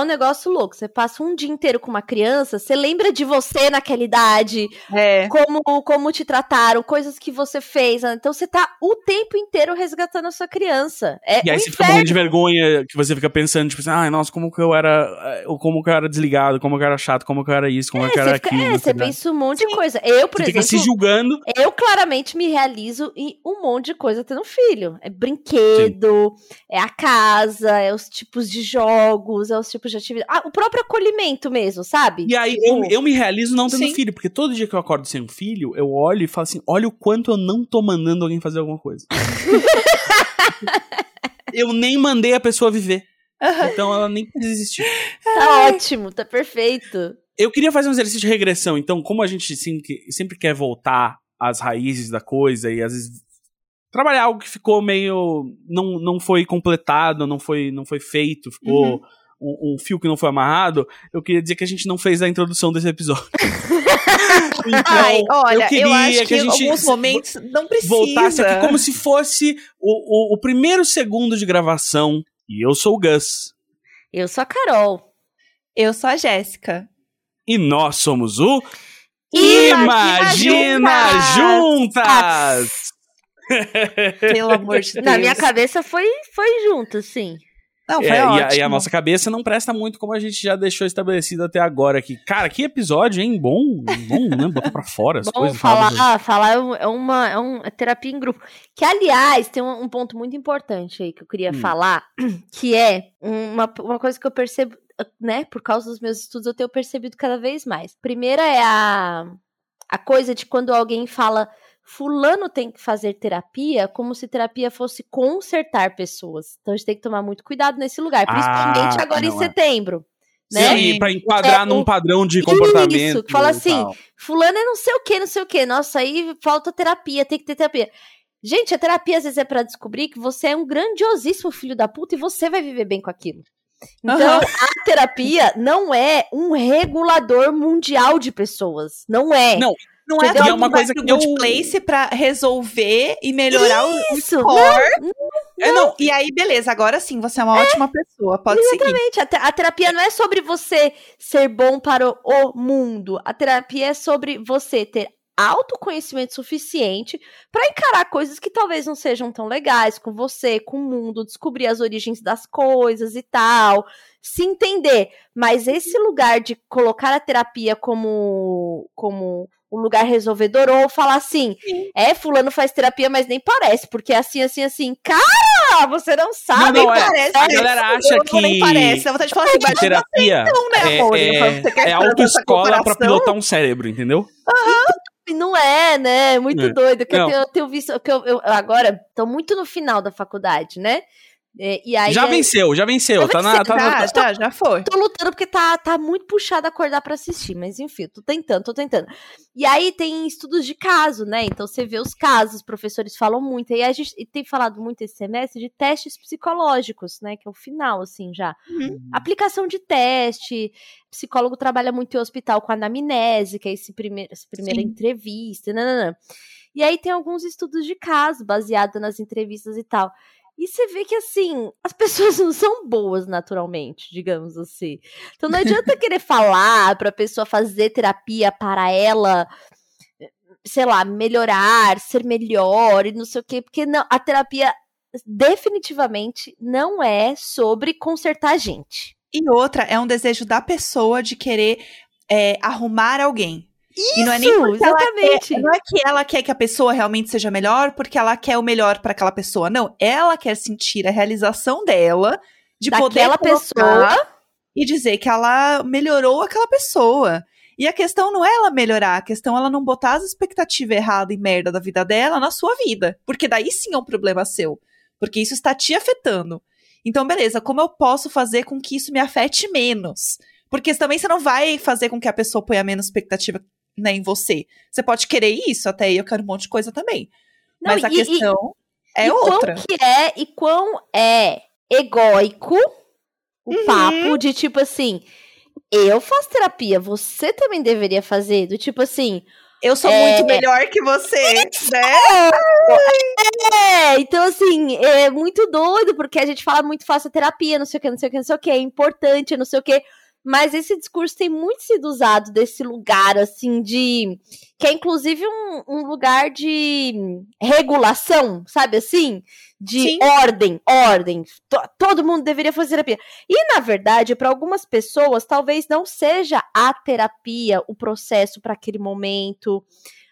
um negócio louco. Você passa um dia inteiro com uma criança, você lembra de você naquela idade, É. como, como te trataram, coisas que você fez. Então você tá o tempo inteiro resgatando a sua criança. É E aí um você fica inferno. morrendo de vergonha, que você fica pensando, tipo assim, ai, nossa, como que eu era. eh, Como que eu era desligado, como que eu era chato, como que eu era isso, como É, que eu era fica- aquilo. é, você pensa um monte de coisa. Eu, por Você fica se exemplo, julgando. eu claramente me realizo em um monte de coisa tendo filho. É brinquedo, é a casa, é os tipos de jogos, é os tipos de atividade. Ah, o próprio acolhimento mesmo, sabe? E aí Tipo, eu, eu me realizo não tendo Sim. filho, porque todo dia que eu acordo sem um filho, eu olho e falo assim: olha o quanto eu não tô mandando alguém fazer alguma coisa. eu nem mandei a pessoa viver. Então ela nem precisa existir. Tá ótimo, tá perfeito. Eu queria fazer um exercício de regressão. Então, como a gente sempre, sempre quer voltar às raízes da coisa e às vezes trabalhar algo que ficou meio. não, não foi completado, não foi, não foi feito, ficou. Uhum. Um, um fio que não foi amarrado, eu queria dizer que a gente não fez a introdução desse episódio. então, Ai, olha, eu, queria acho que, que a em gente alguns momentos não precisa. voltasse aqui como se fosse o, o, o primeiro segundo de gravação. E eu sou o Gus. Eu sou a Carol. Eu sou a Jéssica. E nós somos o Imagina Imagina Juntas! Pelo amor de Deus. Na minha cabeça foi, foi junto, sim. Não, foi É, e, a, ótimo. e a nossa cabeça não presta muito como a gente já deixou estabelecido até agora aqui. Cara, que episódio, hein? Bom, bom, né? Botar pra fora as Bom, coisas. falar, falar é é uma, é um- é terapia em grupo. Que, aliás, tem um, um ponto muito importante aí que eu queria Hum. falar, que é uma, uma coisa que eu percebo, né? Por causa dos meus estudos, eu tenho percebido cada vez mais. Primeira é a, a coisa de quando alguém fala fulano tem que fazer terapia, como se terapia fosse consertar pessoas. Então a gente tem que tomar muito cuidado nesse lugar, principalmente Ah, agora em não é. setembro. Né? Sim, pra enquadrar É, num o- padrão de Isso, comportamento. que fala assim, tal. fulano é não sei o que, não sei o que. Nossa, aí falta terapia, tem que ter terapia. Gente, a terapia às vezes é pra descobrir que você é um grandiosíssimo filho da puta e você vai viver bem com aquilo. Então, Aham. a terapia não é um regulador mundial de pessoas. Não é. Não, Não é, é uma coisa que eu- Place pra resolver e melhorar o- o Isso, score. É, não. E aí, beleza, agora sim, você é uma ótima pessoa. Pode seguir. Exatamente. A, te- a terapia não é sobre você ser bom para o, o mundo. A terapia é sobre você ter autoconhecimento suficiente para encarar coisas que talvez não sejam tão legais com você, com o mundo, descobrir as origens das coisas e tal, se entender. Mas esse lugar de colocar a terapia como como um lugar resolvedor ou falar assim, é fulano faz terapia, mas nem parece, porque é assim assim assim. Cara, você não sabe, Não, não, é. parece. A galera acha Eu não nem que- parece. Dá vontade de falar assim, mas Terapia não, né, é, amor? é, é autoescola pra pilotar um cérebro, entendeu? E Não é, né? Muito É. doido. Que eu Não. tenho, eu tenho visto. Que eu, eu agora tô muito no final da faculdade, né? É, e aí já é- venceu, já venceu. Já tá na, tá na- Já, foi. tô lutando porque tá, tá muito puxado acordar pra assistir, mas enfim, tô tentando, tô tentando. E aí tem estudos de caso, né? Então você vê os casos, os professores falam muito. E a gente tem falado muito esse semestre de testes psicológicos, né? Que é o final, assim, já. Aplicação de teste, psicólogo trabalha muito em hospital com anamnese, que é esse primeiro, essa primeira Sim. entrevista, nananã. E aí tem alguns estudos de caso baseado nas entrevistas e tal. E você vê que, assim, as pessoas não são boas naturalmente, digamos assim. Então não adianta querer falar pra pessoa fazer terapia para ela, sei lá, melhorar, ser melhor e não sei o quê, porque não, a terapia definitivamente não é sobre consertar a gente. E outra, é um desejo da pessoa de querer é, arrumar alguém. E não é nem Isso, ela exatamente. quer, não é que ela quer que a pessoa realmente seja melhor, porque ela quer o melhor para aquela pessoa. Não, ela quer sentir a realização dela de poder Daquela colocar pessoa. e dizer que ela melhorou aquela pessoa. E a questão não é ela melhorar, a questão é ela não botar as expectativas erradas e merda da vida dela na sua vida. Porque daí sim é um problema seu. Porque isso está te afetando. Então, beleza, como eu posso fazer com que isso me afete menos? Porque também você não vai fazer com que a pessoa ponha menos expectativa né, em você. Você pode querer isso, até aí eu quero um monte de coisa também. Não, Mas a e- e- questão é e outra. Quão que é e quão é egóico o Uhum. papo de tipo assim, eu faço terapia, você também deveria fazer, do tipo assim, Eu sou É. muito melhor que você, né? É, então assim, é muito doido, porque a gente fala muito faça terapia, não sei o que, não sei o que, não sei o que, é importante, não sei o que. Mas esse discurso tem muito sido usado desse lugar, assim, de. que é inclusive um, um lugar de regulação, sabe assim? De Sim. ordem, ordem. To- todo mundo deveria fazer terapia. E, na verdade, para algumas pessoas, talvez não seja a terapia o processo para aquele momento,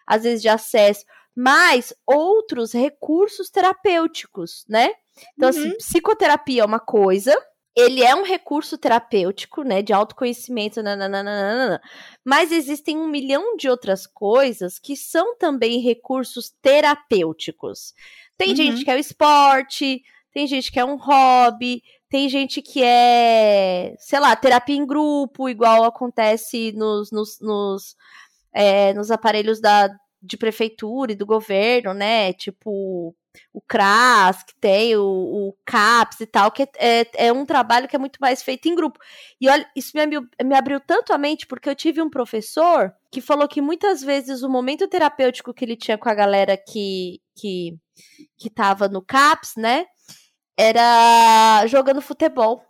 às vezes de acesso, mas outros recursos terapêuticos, né? Então, assim, Uhum. psicoterapia é uma coisa, ele é um recurso terapêutico, né, de autoconhecimento, nananana, mas existem um milhão de outras coisas que são também recursos terapêuticos. Tem Uhum. gente que é o esporte, tem gente que é um hobby, tem gente que é, sei lá, terapia em grupo, igual acontece nos, nos, nos, é, nos aparelhos da, de prefeitura e do governo, né? Tipo o CRAS, que tem o, o CAPS e tal, que é, é, é um trabalho que é muito mais feito em grupo. E olha, isso me abriu, me abriu tanto a mente, porque eu tive um professor que falou que muitas vezes o momento terapêutico que ele tinha com a galera que, que, que tava no CAPS, né? Era jogando futebol.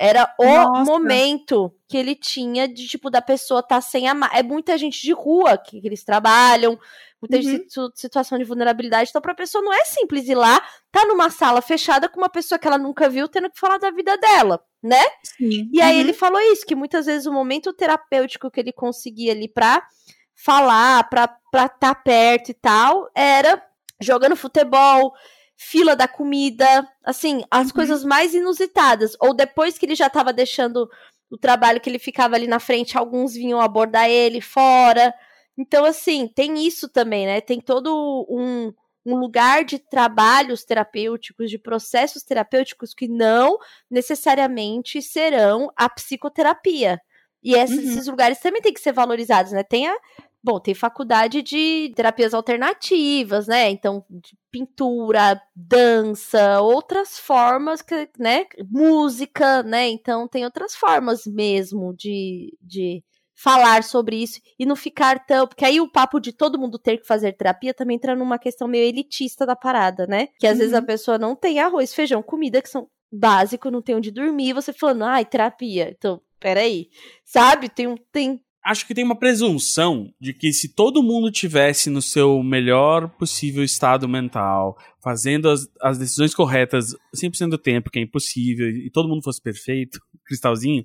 Era o Nossa. momento que ele tinha de, tipo, da pessoa estar tá sem a... É muita gente de rua que, que eles trabalham, muita Uhum. gente situação de vulnerabilidade. Então, pra pessoa não é simples ir lá, tá numa sala fechada com uma pessoa que ela nunca viu, tendo que falar da vida dela, né? Sim. E aí Uhum. ele falou isso, que muitas vezes o momento terapêutico que ele conseguia ali pra falar, pra estar tá perto e tal, era jogando futebol, fila da comida, assim, as Uhum. coisas mais inusitadas. Ou depois que ele já tava deixando o trabalho que ele ficava ali na frente, alguns vinham abordar ele fora. Então, assim, tem isso também, né? Tem todo um, um lugar de trabalhos terapêuticos, de processos terapêuticos que não necessariamente serão a psicoterapia. E esses, Uhum. esses lugares também têm que ser valorizados, né? Tem a. Bom, tem faculdade de terapias alternativas, né? Então, de pintura, dança, outras formas, que, né? Música, né? Então, tem outras formas mesmo de, de falar sobre isso e não ficar tão. Porque aí o papo de todo mundo ter que fazer terapia também entra numa questão meio elitista da parada, né? Que às vezes a Uhum. pessoa não tem arroz, feijão, comida, que são básico, não tem onde dormir, você falando, ai, terapia. Então, peraí. Sabe? Tem um. Tem... Acho que tem uma presunção de que se todo mundo tivesse no seu melhor possível estado mental, fazendo as, as decisões corretas 100% do tempo, que é impossível, e todo mundo fosse perfeito, cristalzinho,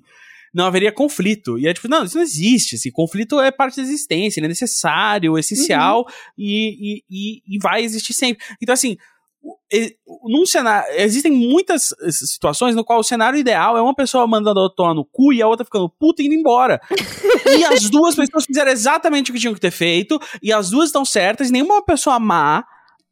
não haveria conflito. E é tipo, não, isso não existe. Assim, conflito é parte da existência, ele é necessário, essencial e, e, e, e vai existir sempre. Então, assim, num cenário, existem muitas eh, situações no qual o cenário ideal é uma pessoa mandando a outra no cu e a outra ficando puta e indo embora. e as duas pessoas fizeram exatamente o que tinham que ter feito, e as duas estão certas, nenhuma pessoa má.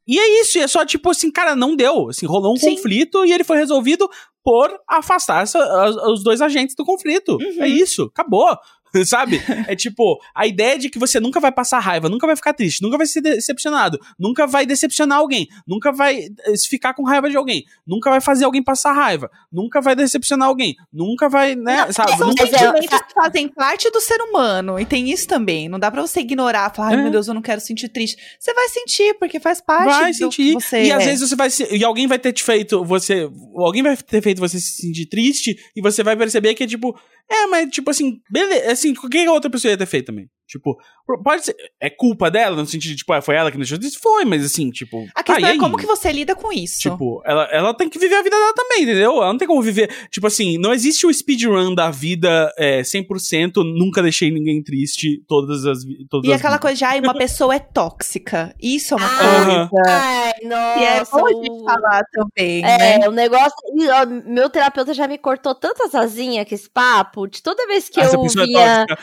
E é isso, e é só tipo assim, cara, não deu. Assim, rolou um Sim. conflito e ele foi resolvido por afastar os dois agentes do conflito. Uhum. É isso, acabou. Sabe? É tipo, a ideia de que você nunca vai passar raiva, nunca vai ficar triste, nunca vai ser decepcionado, nunca vai decepcionar alguém, nunca vai eh, ficar com raiva de alguém, nunca vai fazer alguém passar raiva, nunca vai decepcionar alguém, nunca vai, né? Não, sabe? São Nunca- é- sentimentos que fazem parte do ser humano. E tem isso também. Não dá pra você ignorar, falar, ai É. meu Deus, eu não quero sentir triste. Você vai sentir, porque faz parte vai do sentir. que você e às é. vezes você vai se, e alguém vai ter te feito você, alguém vai ter feito você se sentir triste e você vai perceber que é tipo, é, mas tipo assim, beleza, assim, o que a outra pessoa ia ter feito também? Tipo, pode ser, é culpa dela no sentido de tipo, ah, foi ela que deixou triste? Foi, mas assim, tipo, A questão ah, é aí? como que você lida com isso. Tipo, ela, ela tem que viver a vida dela também, entendeu? Ela não tem como viver. Tipo assim, não existe o speedrun da vida é, 100%, nunca deixei ninguém triste todas as todas e as aquela vidas. coisa de, ai, uma pessoa é tóxica. Isso é uma Aham. coisa. Ai, nossa. E é bom a gente falar também, É, né? o negócio. ó, meu terapeuta já me cortou tantas asinhas com esse papo. De toda vez que Ah, Essa eu pessoa é via. tóxica. que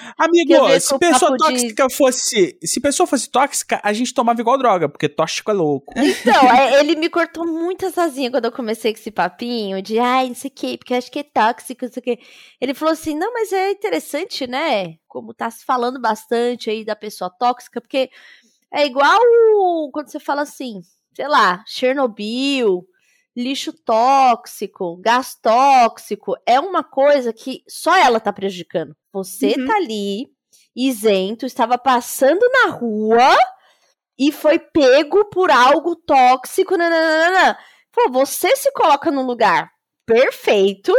eu Amigo, se pessoa de- tóxica fosse. Se pessoa fosse tóxica, a gente tomava igual droga, porque tóxico é louco. Então, é, ele me cortou muitas asinhas quando eu comecei com esse papinho de ai, não sei o que, porque acho que é tóxico, não sei o que. Ele falou assim: não, mas é interessante, né? Como tá se falando bastante aí da pessoa tóxica, porque é igual quando você fala assim, sei lá, Chernobyl, lixo tóxico, gás tóxico, é uma coisa que só ela tá prejudicando. Você Uhum. tá ali isento, estava passando na rua e foi pego por algo tóxico. Nananana. Falou, você se coloca no lugar perfeito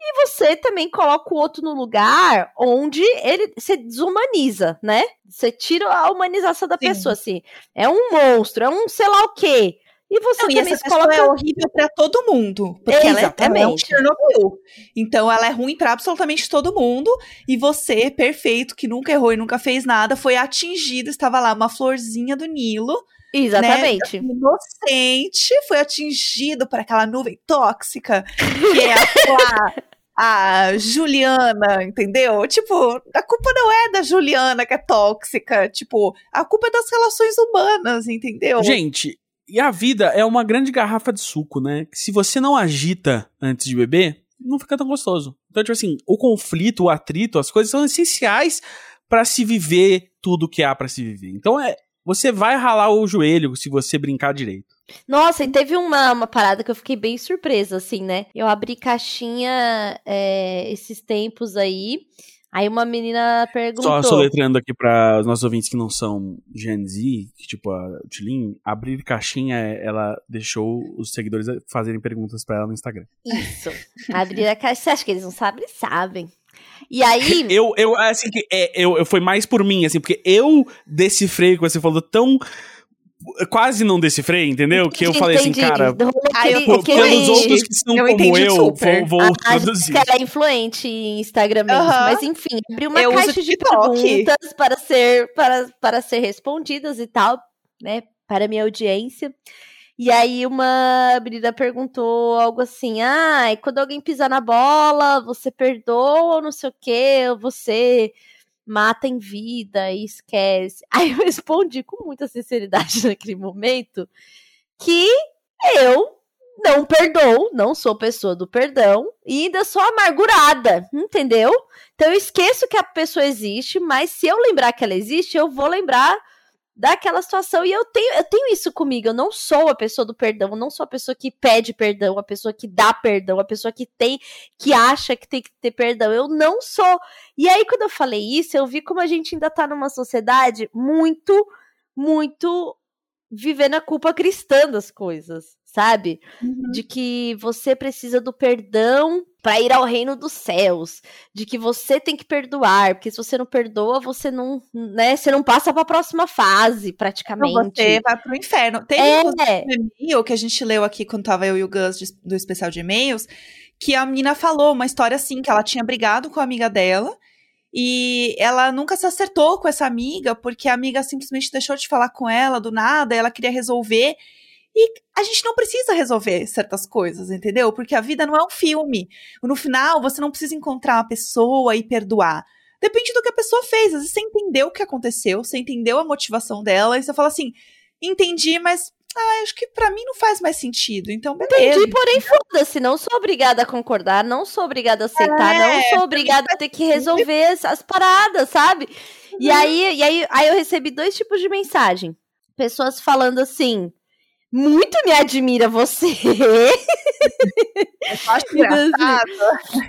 e você também coloca o outro no lugar onde ele se desumaniza, né? Você tira a humanização da Sim. pessoa, assim. É um monstro, é um sei lá o quê. E você não, também e essa coloca... é horrível para todo mundo. Porque Exatamente. ela é, é um Chernobyl. Então ela é ruim para absolutamente todo mundo. E você, perfeito, que nunca errou e nunca fez nada, foi atingido. Estava lá uma florzinha do Nilo. Exatamente. Né? Inocente, foi atingido por aquela nuvem tóxica que é a, a Juliana, entendeu? Tipo, a culpa não é da Juliana que é tóxica. Tipo, a culpa é das relações humanas, entendeu? Gente, e a vida é uma grande garrafa de suco, né? Que se você não agita antes de beber, não fica tão gostoso. Então, tipo assim, o conflito, o atrito, as coisas são essenciais para se viver tudo que há para se viver. Então, é, você vai ralar o joelho se você brincar direito. Nossa, e teve uma, uma parada que eu fiquei bem surpresa, assim, né? Eu abri caixinha é, esses tempos aí. Aí uma menina perguntou. Só soletrando aqui para os nossos ouvintes que não são Gen Z, que, tipo a Tilin, abrir caixinha, ela deixou os seguidores fazerem perguntas para ela no Instagram. Isso. abrir a caixa. Você acha que eles não sabem? Sabem. E aí. Eu, eu assim, que, é, eu, eu, foi mais por mim, assim, porque eu decifrei, como você falou, tão quase não decifrei, entendeu? Que eu entendi, falei assim, cara, ah, eu, por, pelos outros que são eu como eu, super. vou, vou a, traduzir. A é influente em Instagram mesmo, uh -huh. mas enfim, abriu uma eu caixa de perguntas para ser, para, para ser respondidas e tal, né, para minha audiência. E aí uma menina perguntou algo assim, ah, quando alguém pisar na bola, você perdoa ou não sei o quê, ou você mata em vida e esquece. Aí eu respondi com muita sinceridade naquele momento que eu não perdoo, não sou pessoa do perdão e ainda sou amargurada, entendeu? Então eu esqueço que a pessoa existe, mas se eu lembrar que ela existe, eu vou lembrar daquela situação. E eu tenho, eu tenho isso comigo. Eu não sou a pessoa do perdão, eu não sou a pessoa que pede perdão, a pessoa que dá perdão, a pessoa que tem, que acha que tem que ter perdão. Eu não sou. E aí, quando eu falei isso, eu vi como a gente ainda tá numa sociedade muito, muito vivendo a culpa cristã das coisas, sabe? Uhum. De que você precisa do perdão para ir ao reino dos céus, de que você tem que perdoar, porque se você não perdoa, você não, né, você não passa para a próxima fase, praticamente. Não, você vai pro inferno. Tem é. um e-mail que a gente leu aqui quando tava eu e o Gus do especial de e-mails, que a menina falou uma história assim, que ela tinha brigado com a amiga dela, e ela nunca se acertou com essa amiga, porque a amiga simplesmente deixou de falar com ela do nada, ela queria resolver. E a gente não precisa resolver certas coisas, entendeu? Porque a vida não é um filme. No final, você não precisa encontrar uma pessoa e perdoar. Depende do que a pessoa fez. Às vezes você entendeu o que aconteceu, você entendeu a motivação dela, e você fala assim: entendi, mas ah, acho que para mim não faz mais sentido. Então, beleza. Entendi, porém, foda-se. Não sou obrigada a concordar, não sou obrigada a aceitar, é, não sou obrigada a ter que resolver as, as paradas, sabe? Uhum. E, aí, e aí, aí eu recebi dois tipos de mensagem. Pessoas falando assim. Muito me admira você. acho engraçado.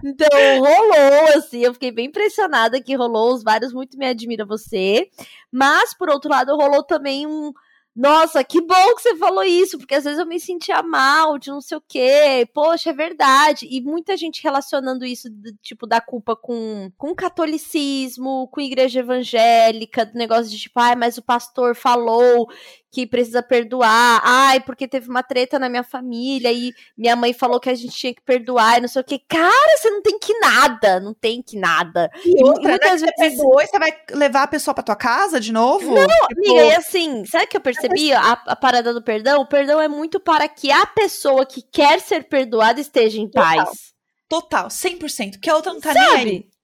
Então, rolou, assim, eu fiquei bem impressionada que rolou os vários muito me admira você. Mas, por outro lado, rolou também um, nossa, que bom que você falou isso, porque às vezes eu me sentia mal de não sei o quê. Poxa, é verdade. E muita gente relacionando isso, tipo, da culpa com, com catolicismo, com igreja evangélica, do negócio de tipo, ai, mas o pastor falou que precisa perdoar. Ai, porque teve uma treta na minha família e minha mãe falou que a gente tinha que perdoar e não sei o que. Cara, você não tem que nada, não tem que nada. E, e outra, né, muitas né, vezes você você vai levar a pessoa pra tua casa de novo? Não, tipo... amiga, e assim, sabe o que eu percebi? A, a, parada do perdão, o perdão é muito para que a pessoa que quer ser perdoada esteja em Total. paz. Total, 100%. Que a outra não tá Sabe? nem aí.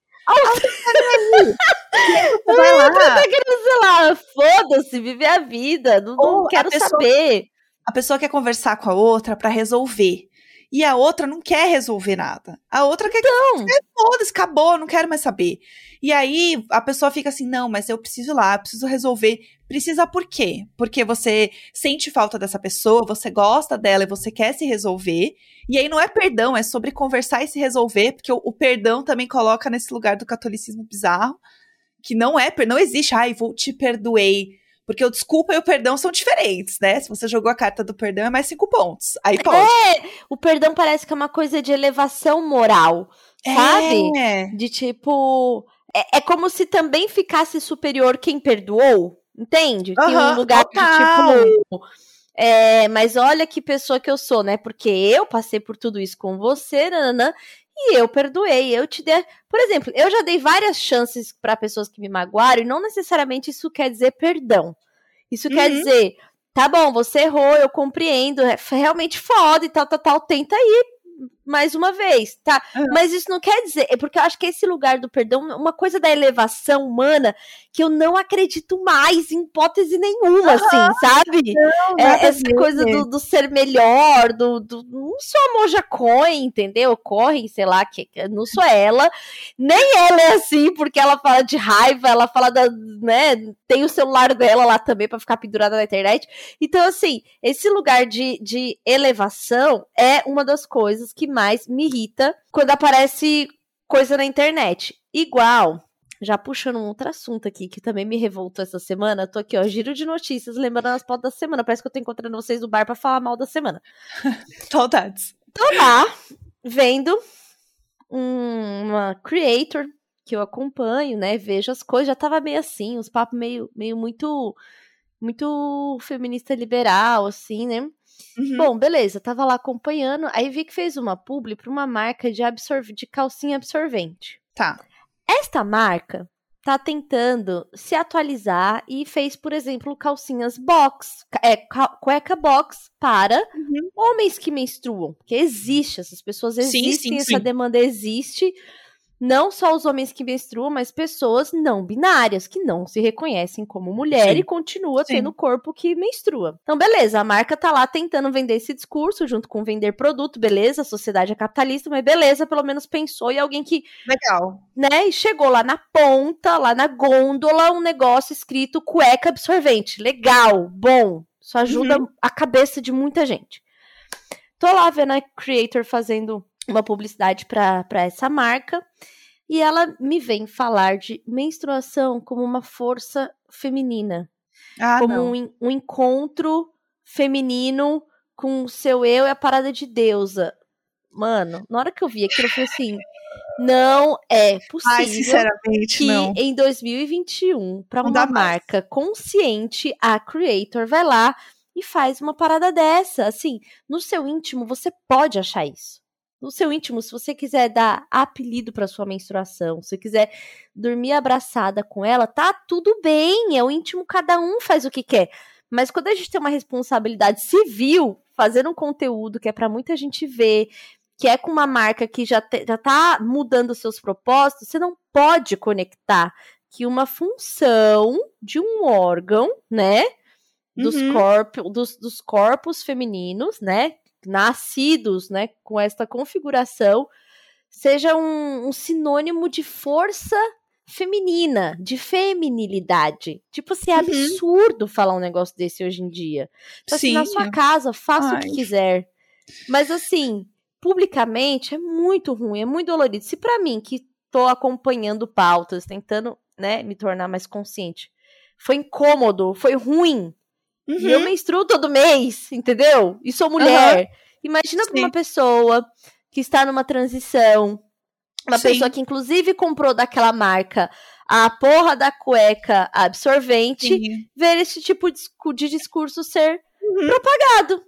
Vai lá. Tá querendo, sei lá, foda-se, viver a vida. Não, não quero a pessoa, saber. A pessoa quer conversar com a outra para resolver. E a outra não quer resolver nada. A outra quer então. que foda-se, acabou, não quero mais saber. E aí a pessoa fica assim: não, mas eu preciso ir lá, preciso resolver. Precisa por quê? Porque você sente falta dessa pessoa, você gosta dela e você quer se resolver. E aí não é perdão, é sobre conversar e se resolver, porque o, o perdão também coloca nesse lugar do catolicismo bizarro que não é, não existe, ai, vou te perdoei. Porque o desculpa e o perdão são diferentes, né? Se você jogou a carta do perdão, é mais cinco pontos. Aí pode. É, o perdão parece que é uma coisa de elevação moral, sabe? É. De tipo. É, é como se também ficasse superior quem perdoou, entende? Que Aham, um lugar total. de tipo. É, mas olha que pessoa que eu sou, né? Porque eu passei por tudo isso com você, nananã, e eu perdoei, eu te dei. Por exemplo, eu já dei várias chances para pessoas que me magoaram, e não necessariamente isso quer dizer perdão. Isso quer Uhum. dizer, tá bom, você errou, eu compreendo, é realmente foda e tal, tal, tal, tenta aí mais uma vez, tá? Uhum. Mas isso não quer dizer, é porque eu acho que esse lugar do perdão, uma coisa da elevação humana que eu não acredito mais em hipótese nenhuma, assim, sabe? É, nada a essa coisa do, do ser melhor, do, do. Não sou a Moja Cohen, entendeu? Corre, sei lá, que não sou ela. Nem ela é assim, porque ela fala de raiva, ela fala da. né? Tem o celular dela lá também pra ficar pendurada na internet. Então, assim, esse lugar de, de elevação é uma das coisas que mais me irrita quando aparece coisa na internet. Igual. Já puxando um outro assunto aqui, que também me revoltou essa semana. Tô aqui, ó, giro de notícias, lembrando as pautas da semana. Parece que eu tô encontrando vocês no bar pra falar mal da semana. Saudades. Tô lá, vendo um- uma creator que eu acompanho, né? Vejo as coisas, já tava meio assim, os papos meio, meio muito, muito feminista liberal, assim, né? Uhum. Bom, beleza, tava lá acompanhando, aí vi que fez uma publi pra uma marca de, absorv de calcinha absorvente. Tá. Esta marca tá tentando se atualizar e fez, por exemplo, calcinhas box, é, ca- cueca box para Uhum. homens que menstruam. Porque existe, essas pessoas Sim, existem, sim, essa sim. demanda existe. Não só os homens que menstruam, mas pessoas não binárias, que não se reconhecem como mulher Sim. e continua Sim. tendo o corpo que menstrua. Então, beleza, a marca tá lá tentando vender esse discurso, junto com vender produto, beleza, a sociedade é capitalista, mas beleza, pelo menos pensou e alguém que Legal. né? E chegou lá na ponta, lá na gôndola, um negócio escrito cueca absorvente. Legal, bom. Isso ajuda a cabeça de muita gente. Tô lá vendo a Creator fazendo uma publicidade pra pra essa marca. E ela me vem falar de menstruação como uma força feminina Ah, como um, um encontro feminino com o seu eu e a parada de deusa. Mano, na hora que eu vi aquilo, eu falei assim: não é Ai, possível sinceramente, que não. em 2021, para uma dá mais. marca consciente, a Creator vai lá e faz uma parada dessa. Assim, no seu íntimo, você pode achar isso. No seu íntimo, se você quiser dar apelido para sua menstruação, se você quiser dormir abraçada com ela, tá tudo bem. É o íntimo, cada um faz o que quer. Mas quando a gente tem uma responsabilidade civil, fazendo um conteúdo que é para muita gente ver, que é com uma marca que já, te, já tá mudando seus propósitos, você não pode conectar que uma função de um órgão, né, dos, Uhum. corpo, dos, dos corpos femininos, né, nascidos, né, com esta configuração, seja um, um sinônimo de força feminina, de feminilidade. Tipo assim, é Uhum. absurdo falar um negócio desse hoje em dia. Então, assim, na Sim. sua casa, faça o que Ai. quiser. Mas assim, publicamente é muito ruim, é muito dolorido. Se pra mim, que tô acompanhando pautas, tentando, né, me tornar mais consciente, foi incômodo, foi ruim. E eu Uhum. menstruo todo mês, entendeu? E sou mulher. Imagina pra Sim. uma pessoa que está numa transição, uma Sim. pessoa que inclusive comprou daquela marca a porra da cueca absorvente, Sim. ver esse tipo de discurso ser Uhum. propagado.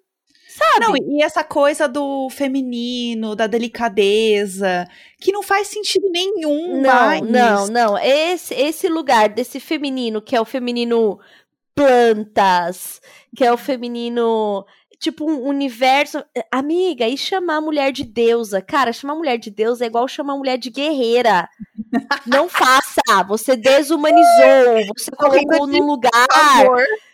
Sabe? Não, e essa coisa do feminino, da delicadeza, que não faz sentido nenhum Não, mais. não, não. Esse, esse lugar desse feminino, que é o feminino plantas, que é o feminino. Tipo, um universo. Amiga, e chamar a mulher de deusa? Cara, chamar a mulher de deusa é igual chamar a mulher de guerreira. Não faça! Você desumanizou, você colocou no lugar.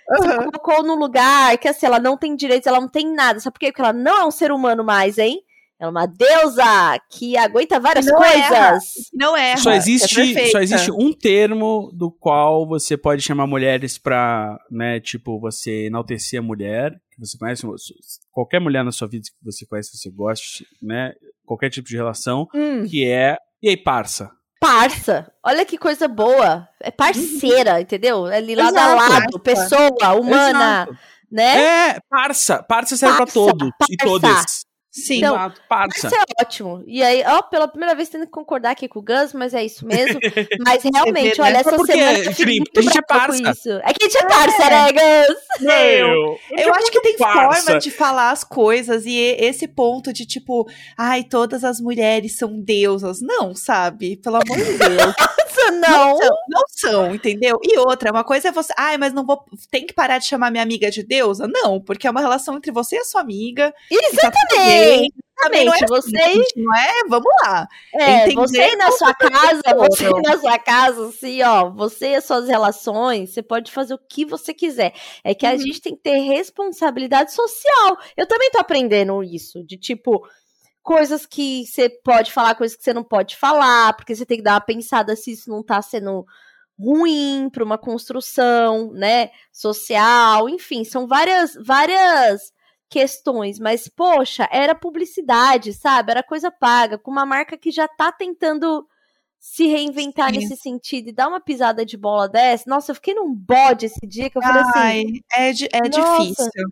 Você colocou no lugar que assim, ela não tem direitos, ela não tem nada. Sabe por quê? Porque ela não é um ser humano mais, hein? Ela é uma deusa que aguenta várias Não erra. coisas. Não é. Só existe, perfeita. só existe um termo do qual você pode chamar mulheres pra, né, tipo, você enaltecer a mulher, que você conhece, qualquer mulher na sua vida que você conhece, você goste, né, qualquer tipo de relação, Hum. que é, e aí, parça? parça. Olha que coisa boa. É parceira, entendeu? É ali lado a Exato, lado, parça. pessoa, humana, Exato. né? É, parça. Parça serve pra Parça, todos e parça. todas. Sim. Então, parça. Isso é ótimo. E aí, ó, pela primeira vez tendo que concordar aqui com o Gus, mas é isso mesmo. Mas realmente, vê, né? olha, essa Porque, semana eu fiquei Felipe, muito a gente é parça. isso. É que a gente é parça, né, Gus? Meu, Eu acho que tem parça. forma de falar as coisas e- esse ponto de tipo, ai, todas as mulheres são deusas. Não, sabe? Pelo amor de Deus. Nossa, não. são, não são, entendeu? E outra, uma coisa é você, ai, mas não vou, tem que parar de chamar minha amiga de deusa? Não, porque é uma relação entre você e a sua amiga. tá bem. Também não é Exatamente. assim, Você, gente, não é? Vamos lá. é, entender você na sua casa, você na sua casa, assim, ó, você e as suas relações, você pode fazer o que você quiser. É que a Uhum. gente tem que ter responsabilidade social. Eu também tô aprendendo isso, de tipo, coisas que você pode falar, coisas que você não pode falar, porque você tem que dar uma pensada se isso não tá sendo ruim para uma construção, né, social, enfim, são várias várias questões, mas poxa, era publicidade, sabe? Era coisa paga, com uma marca que já tá tentando se reinventar Sim. nesse sentido e dar uma pisada de bola dessa. Nossa, eu fiquei num bode esse dia que eu falei Ai, assim, é, é Nossa. difícil.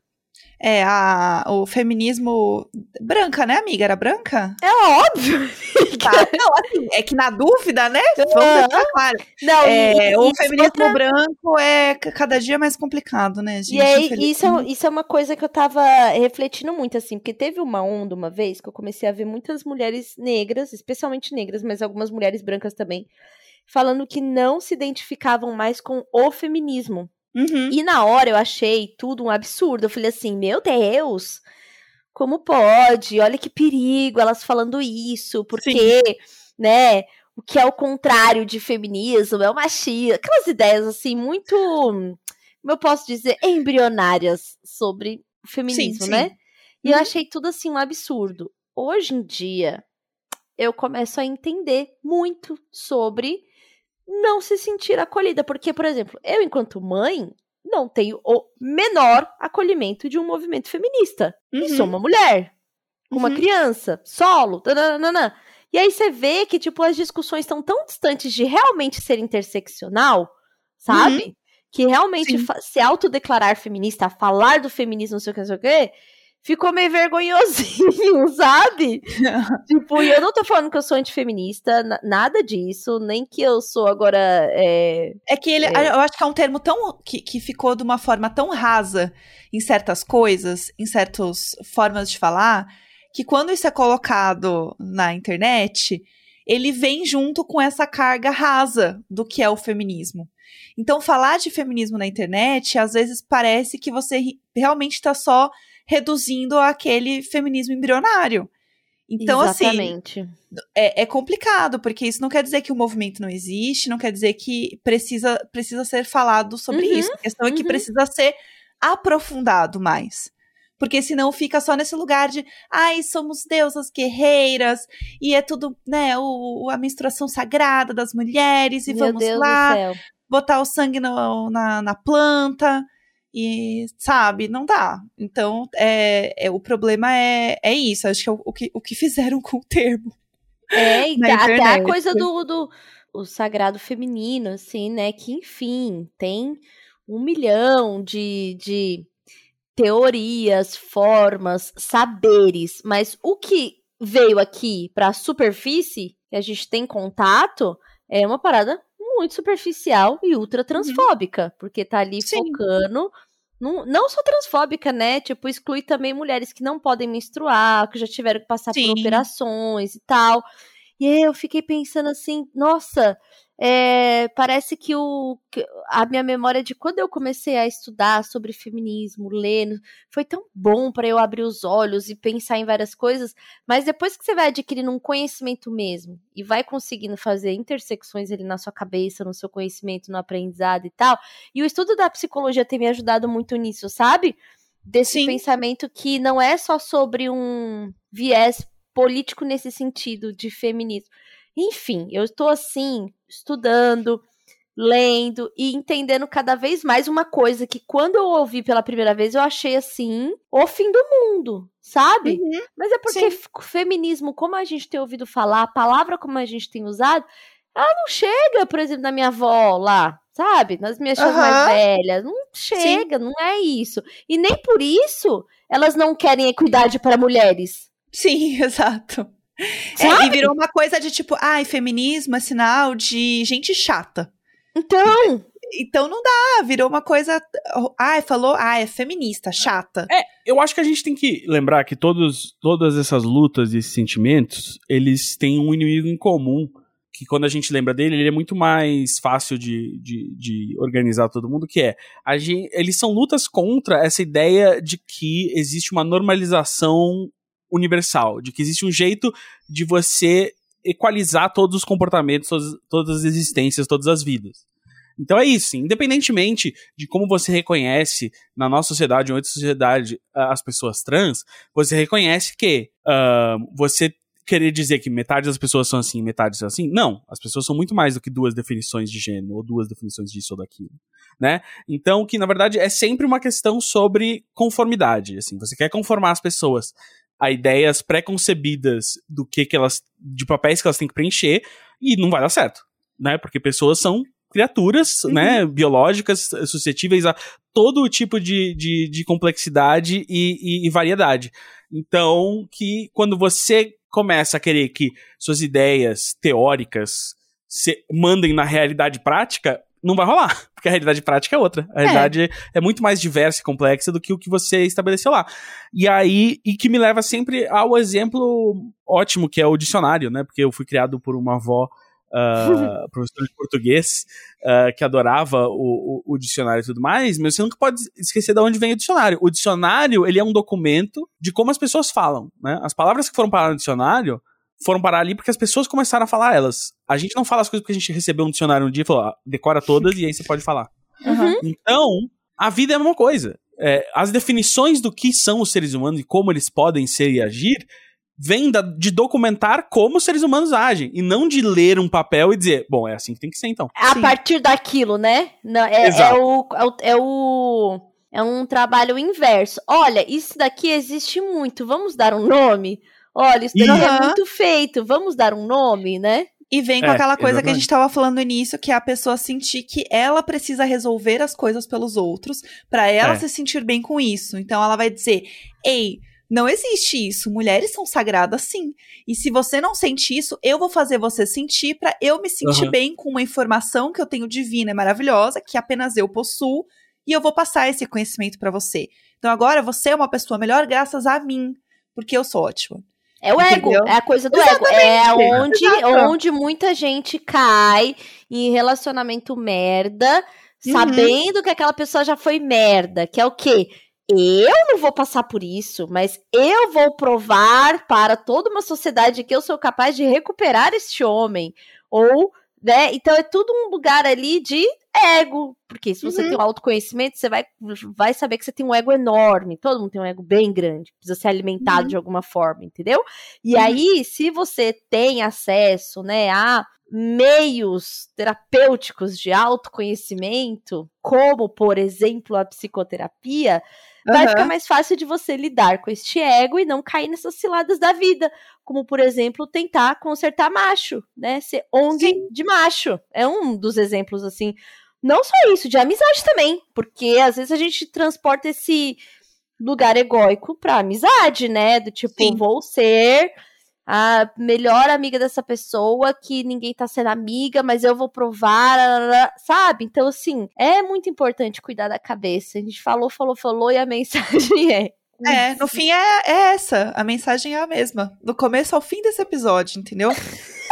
É, a, o feminismo. Branca, né, amiga? Era branca? é óbvio. Tá. Não, assim, é que na dúvida, né? Vamos Aham. deixar claro. Não, É, e- o feminismo outra- branco é cada dia mais complicado, né, gente? E aí, isso é, isso é uma coisa que eu tava refletindo muito, assim, porque teve uma onda uma vez que eu comecei a ver muitas mulheres negras, especialmente negras, mas algumas mulheres brancas também, falando que não se identificavam mais com o feminismo. Uhum. E na hora eu achei tudo um absurdo. Eu falei assim, meu Deus, como pode? Olha que perigo elas falando isso, porque, né? O que é o contrário de feminismo é o machismo. Aquelas ideias assim, muito, como eu posso dizer, embrionárias sobre o feminismo, sim. né? E eu Uhum. achei tudo assim um absurdo. Hoje em dia, eu começo a entender muito sobre não se sentir acolhida. Porque, por exemplo, eu, enquanto mãe, não tenho o menor acolhimento de um movimento feminista. E Uhum. sou uma mulher, uma Uhum. criança, solo, tananana. E aí você vê que, tipo, as discussões estão tão distantes de realmente ser interseccional, sabe? Que realmente Uhum. Sim. fa- se autodeclarar feminista, falar do feminismo, não sei o que, não sei o que, ficou meio vergonhosinho, sabe? tipo, e eu não tô falando que eu sou antifeminista, na- nada disso, nem que eu sou agora. é, É que ele, É. eu acho que é um termo tão que, que ficou de uma forma tão rasa em certas coisas, em certas formas de falar, que quando isso é colocado na internet, ele vem junto com essa carga rasa do que é o feminismo. Então, falar de feminismo na internet, às vezes parece que você realmente está só reduzindo aquele feminismo embrionário. Então, assim, exatamente. é, é complicado, porque isso não quer dizer que o movimento não existe, não quer dizer que precisa, precisa ser falado sobre Uhum, isso. A questão é que uhum. precisa ser aprofundado mais. Porque senão fica só nesse lugar de, ai, somos deusas guerreiras, e é tudo, né, o, a menstruação sagrada das mulheres, e Meu vamos Deus lá botar o sangue no- na, na planta. E, sabe, não dá. Então, é, é, o problema é, é isso. Acho que é o, o que o que fizeram com o termo. É, e até a coisa do, do o sagrado feminino, assim, né? Que, enfim, tem um milhão de, de teorias, formas, saberes, mas o que veio aqui pra superfície, que a gente tem contato, é uma parada muito superficial e ultra transfóbica, porque tá ali Sim. focando. Não, não só transfóbica, né? Tipo, exclui também mulheres que não podem menstruar, que já tiveram que passar Sim. por operações e tal. E aí eu fiquei pensando assim, nossa, é, parece que, o, que a minha memória de quando eu comecei a estudar sobre feminismo, lendo, foi tão bom para eu abrir os olhos e pensar em várias coisas, mas depois que você vai adquirindo um conhecimento mesmo e vai conseguindo fazer intersecções ali na sua cabeça, no seu conhecimento, no aprendizado e tal, e o estudo da psicologia tem me ajudado muito nisso, sabe? Desse Sim. pensamento que não é só sobre um viés político nesse sentido de feminismo. Enfim, eu estou assim, estudando, lendo e entendendo cada vez mais uma coisa que quando eu ouvi pela primeira vez eu achei assim, o fim do mundo, sabe? Mas é porque Sim. feminismo, como a gente tem ouvido falar, a palavra como a gente tem usado, ela não chega, por exemplo, na minha avó lá, sabe? Nas minhas tias Aham. mais velhas. Não chega, não é isso. E nem por isso elas não querem equidade para mulheres. Sim, exato. É, e virou uma coisa de tipo, ai, feminismo é sinal de gente chata. Então, Então não dá, virou uma coisa. Ai, falou, ai, é feminista, chata. Eu acho que a gente tem que lembrar que todos, todas essas lutas e esses sentimentos, eles têm um inimigo em comum. Que quando a gente lembra dele, ele é muito mais fácil de, de, de organizar todo mundo, que é. A gente, eles são lutas contra essa ideia de que existe uma normalização universal, de que existe um jeito de você equalizar todos os comportamentos, todas, as existências, todas as vidas. Então é isso, independentemente de como você reconhece na nossa sociedade ou outra sociedade as pessoas trans, você reconhece que ah, você querer dizer que metade das pessoas são assim, metade são assim, não, as pessoas são muito mais do que duas definições de gênero ou duas definições disso ou daquilo, né? Então, que na verdade é sempre uma questão sobre conformidade, assim, você quer conformar as pessoas a ideias pré-concebidas do que que elas de papéis que elas têm que preencher e não vai dar certo, né? Porque pessoas são criaturas, Uhum. né, biológicas, suscetíveis a todo tipo de, de, de complexidade e, e- e variedade. Então, que quando você começa a querer que suas ideias teóricas se mandem na realidade prática, não vai rolar, porque a realidade prática é outra. A realidade é muito mais diversa e complexa do que o que você estabeleceu lá. E aí, e que me leva sempre ao exemplo ótimo, que é o dicionário, né? Porque eu fui criado por uma avó professora de português ah, que adorava o, o, o dicionário e tudo mais, mas você nunca pode esquecer de onde vem o dicionário. O dicionário, ele é um documento de como as pessoas falam, né? As palavras que foram parar no dicionário foram parar ali porque as pessoas começaram a falar elas. A gente não fala as coisas porque a gente recebeu um dicionário um dia e falou, ah, decora todas e aí você pode falar. Uhum. Então, a vida é a mesma coisa. É, as definições do que são os seres humanos e como eles podem ser e agir vêm da- de documentar como os seres humanos agem e não de ler um papel e dizer, bom, é assim que tem que ser então. a Sim. partir daquilo, né? Não, é, é o, é, o, é o- é um trabalho inverso. Olha, isso daqui existe muito. Vamos dar um nome? Olha, isso daqui é muito feito. Vamos dar um nome, né? E vem com É, aquela coisa que a exatamente. gente tava falando no início, que é a pessoa sentir que ela precisa resolver as coisas pelos outros pra ela É. se sentir bem com isso. Então ela vai dizer: "Ei, não existe isso. Mulheres são sagradas sim. E se você não sente isso, eu vou fazer você sentir pra eu me sentir Aham. bem com uma informação que eu tenho divina e maravilhosa, que apenas eu possuo, e eu vou passar esse conhecimento pra você. Então agora você é uma pessoa melhor graças a mim, porque eu sou ótima. É o ego, Entendeu? é a coisa do ego. É Exatamente, onde, exato. onde muita gente cai em relacionamento merda, Uhum. sabendo que aquela pessoa já foi merda. Que é o quê? Eu não vou passar por isso, mas eu vou provar para toda uma sociedade que eu sou capaz de recuperar este homem. Ou, né? Então é tudo um lugar ali de ego. Porque se você Uhum. tem um autoconhecimento, você vai, vai saber que você tem um ego enorme. Todo mundo tem um ego bem grande. Precisa ser alimentado Uhum. de alguma forma, entendeu? E Uhum. aí, se você tem acesso, né, a meios terapêuticos de autoconhecimento, como, por exemplo, a psicoterapia, vai ficar mais fácil de você lidar com este ego e não cair nessas ciladas da vida. Como, por exemplo, tentar consertar macho, né? Ser ONG de macho. É um dos exemplos, assim. Não só isso, de amizade também. Porque às vezes a gente transporta esse lugar egóico pra amizade, né? Do tipo, Sim. vou ser a melhor amiga dessa pessoa que ninguém tá sendo amiga, mas eu vou provar, sabe? Então, assim, é muito importante cuidar da cabeça. A gente falou, falou, falou e a mensagem é. É, no fim é, é essa. A mensagem é a mesma. Do começo ao fim desse episódio, entendeu?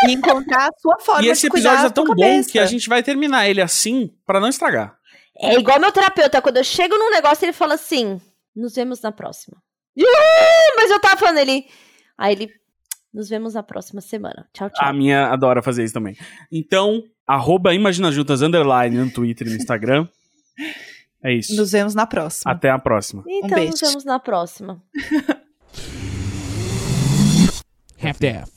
E encontrar a sua forma E esse de cuidar episódio é tão bom que a gente vai terminar ele assim pra não estragar. É igual meu terapeuta, quando eu chego num negócio, ele fala assim: nos vemos na próxima. Mas eu tava falando ele. Aí ele. Nos vemos na próxima semana. Tchau, tchau. A minha adora fazer isso também. Então, arroba Imagina Juntas underline no Twitter e no Instagram. É isso. Nos vemos na próxima. Até a próxima. então, beijo. nos vemos na próxima. Half-Death.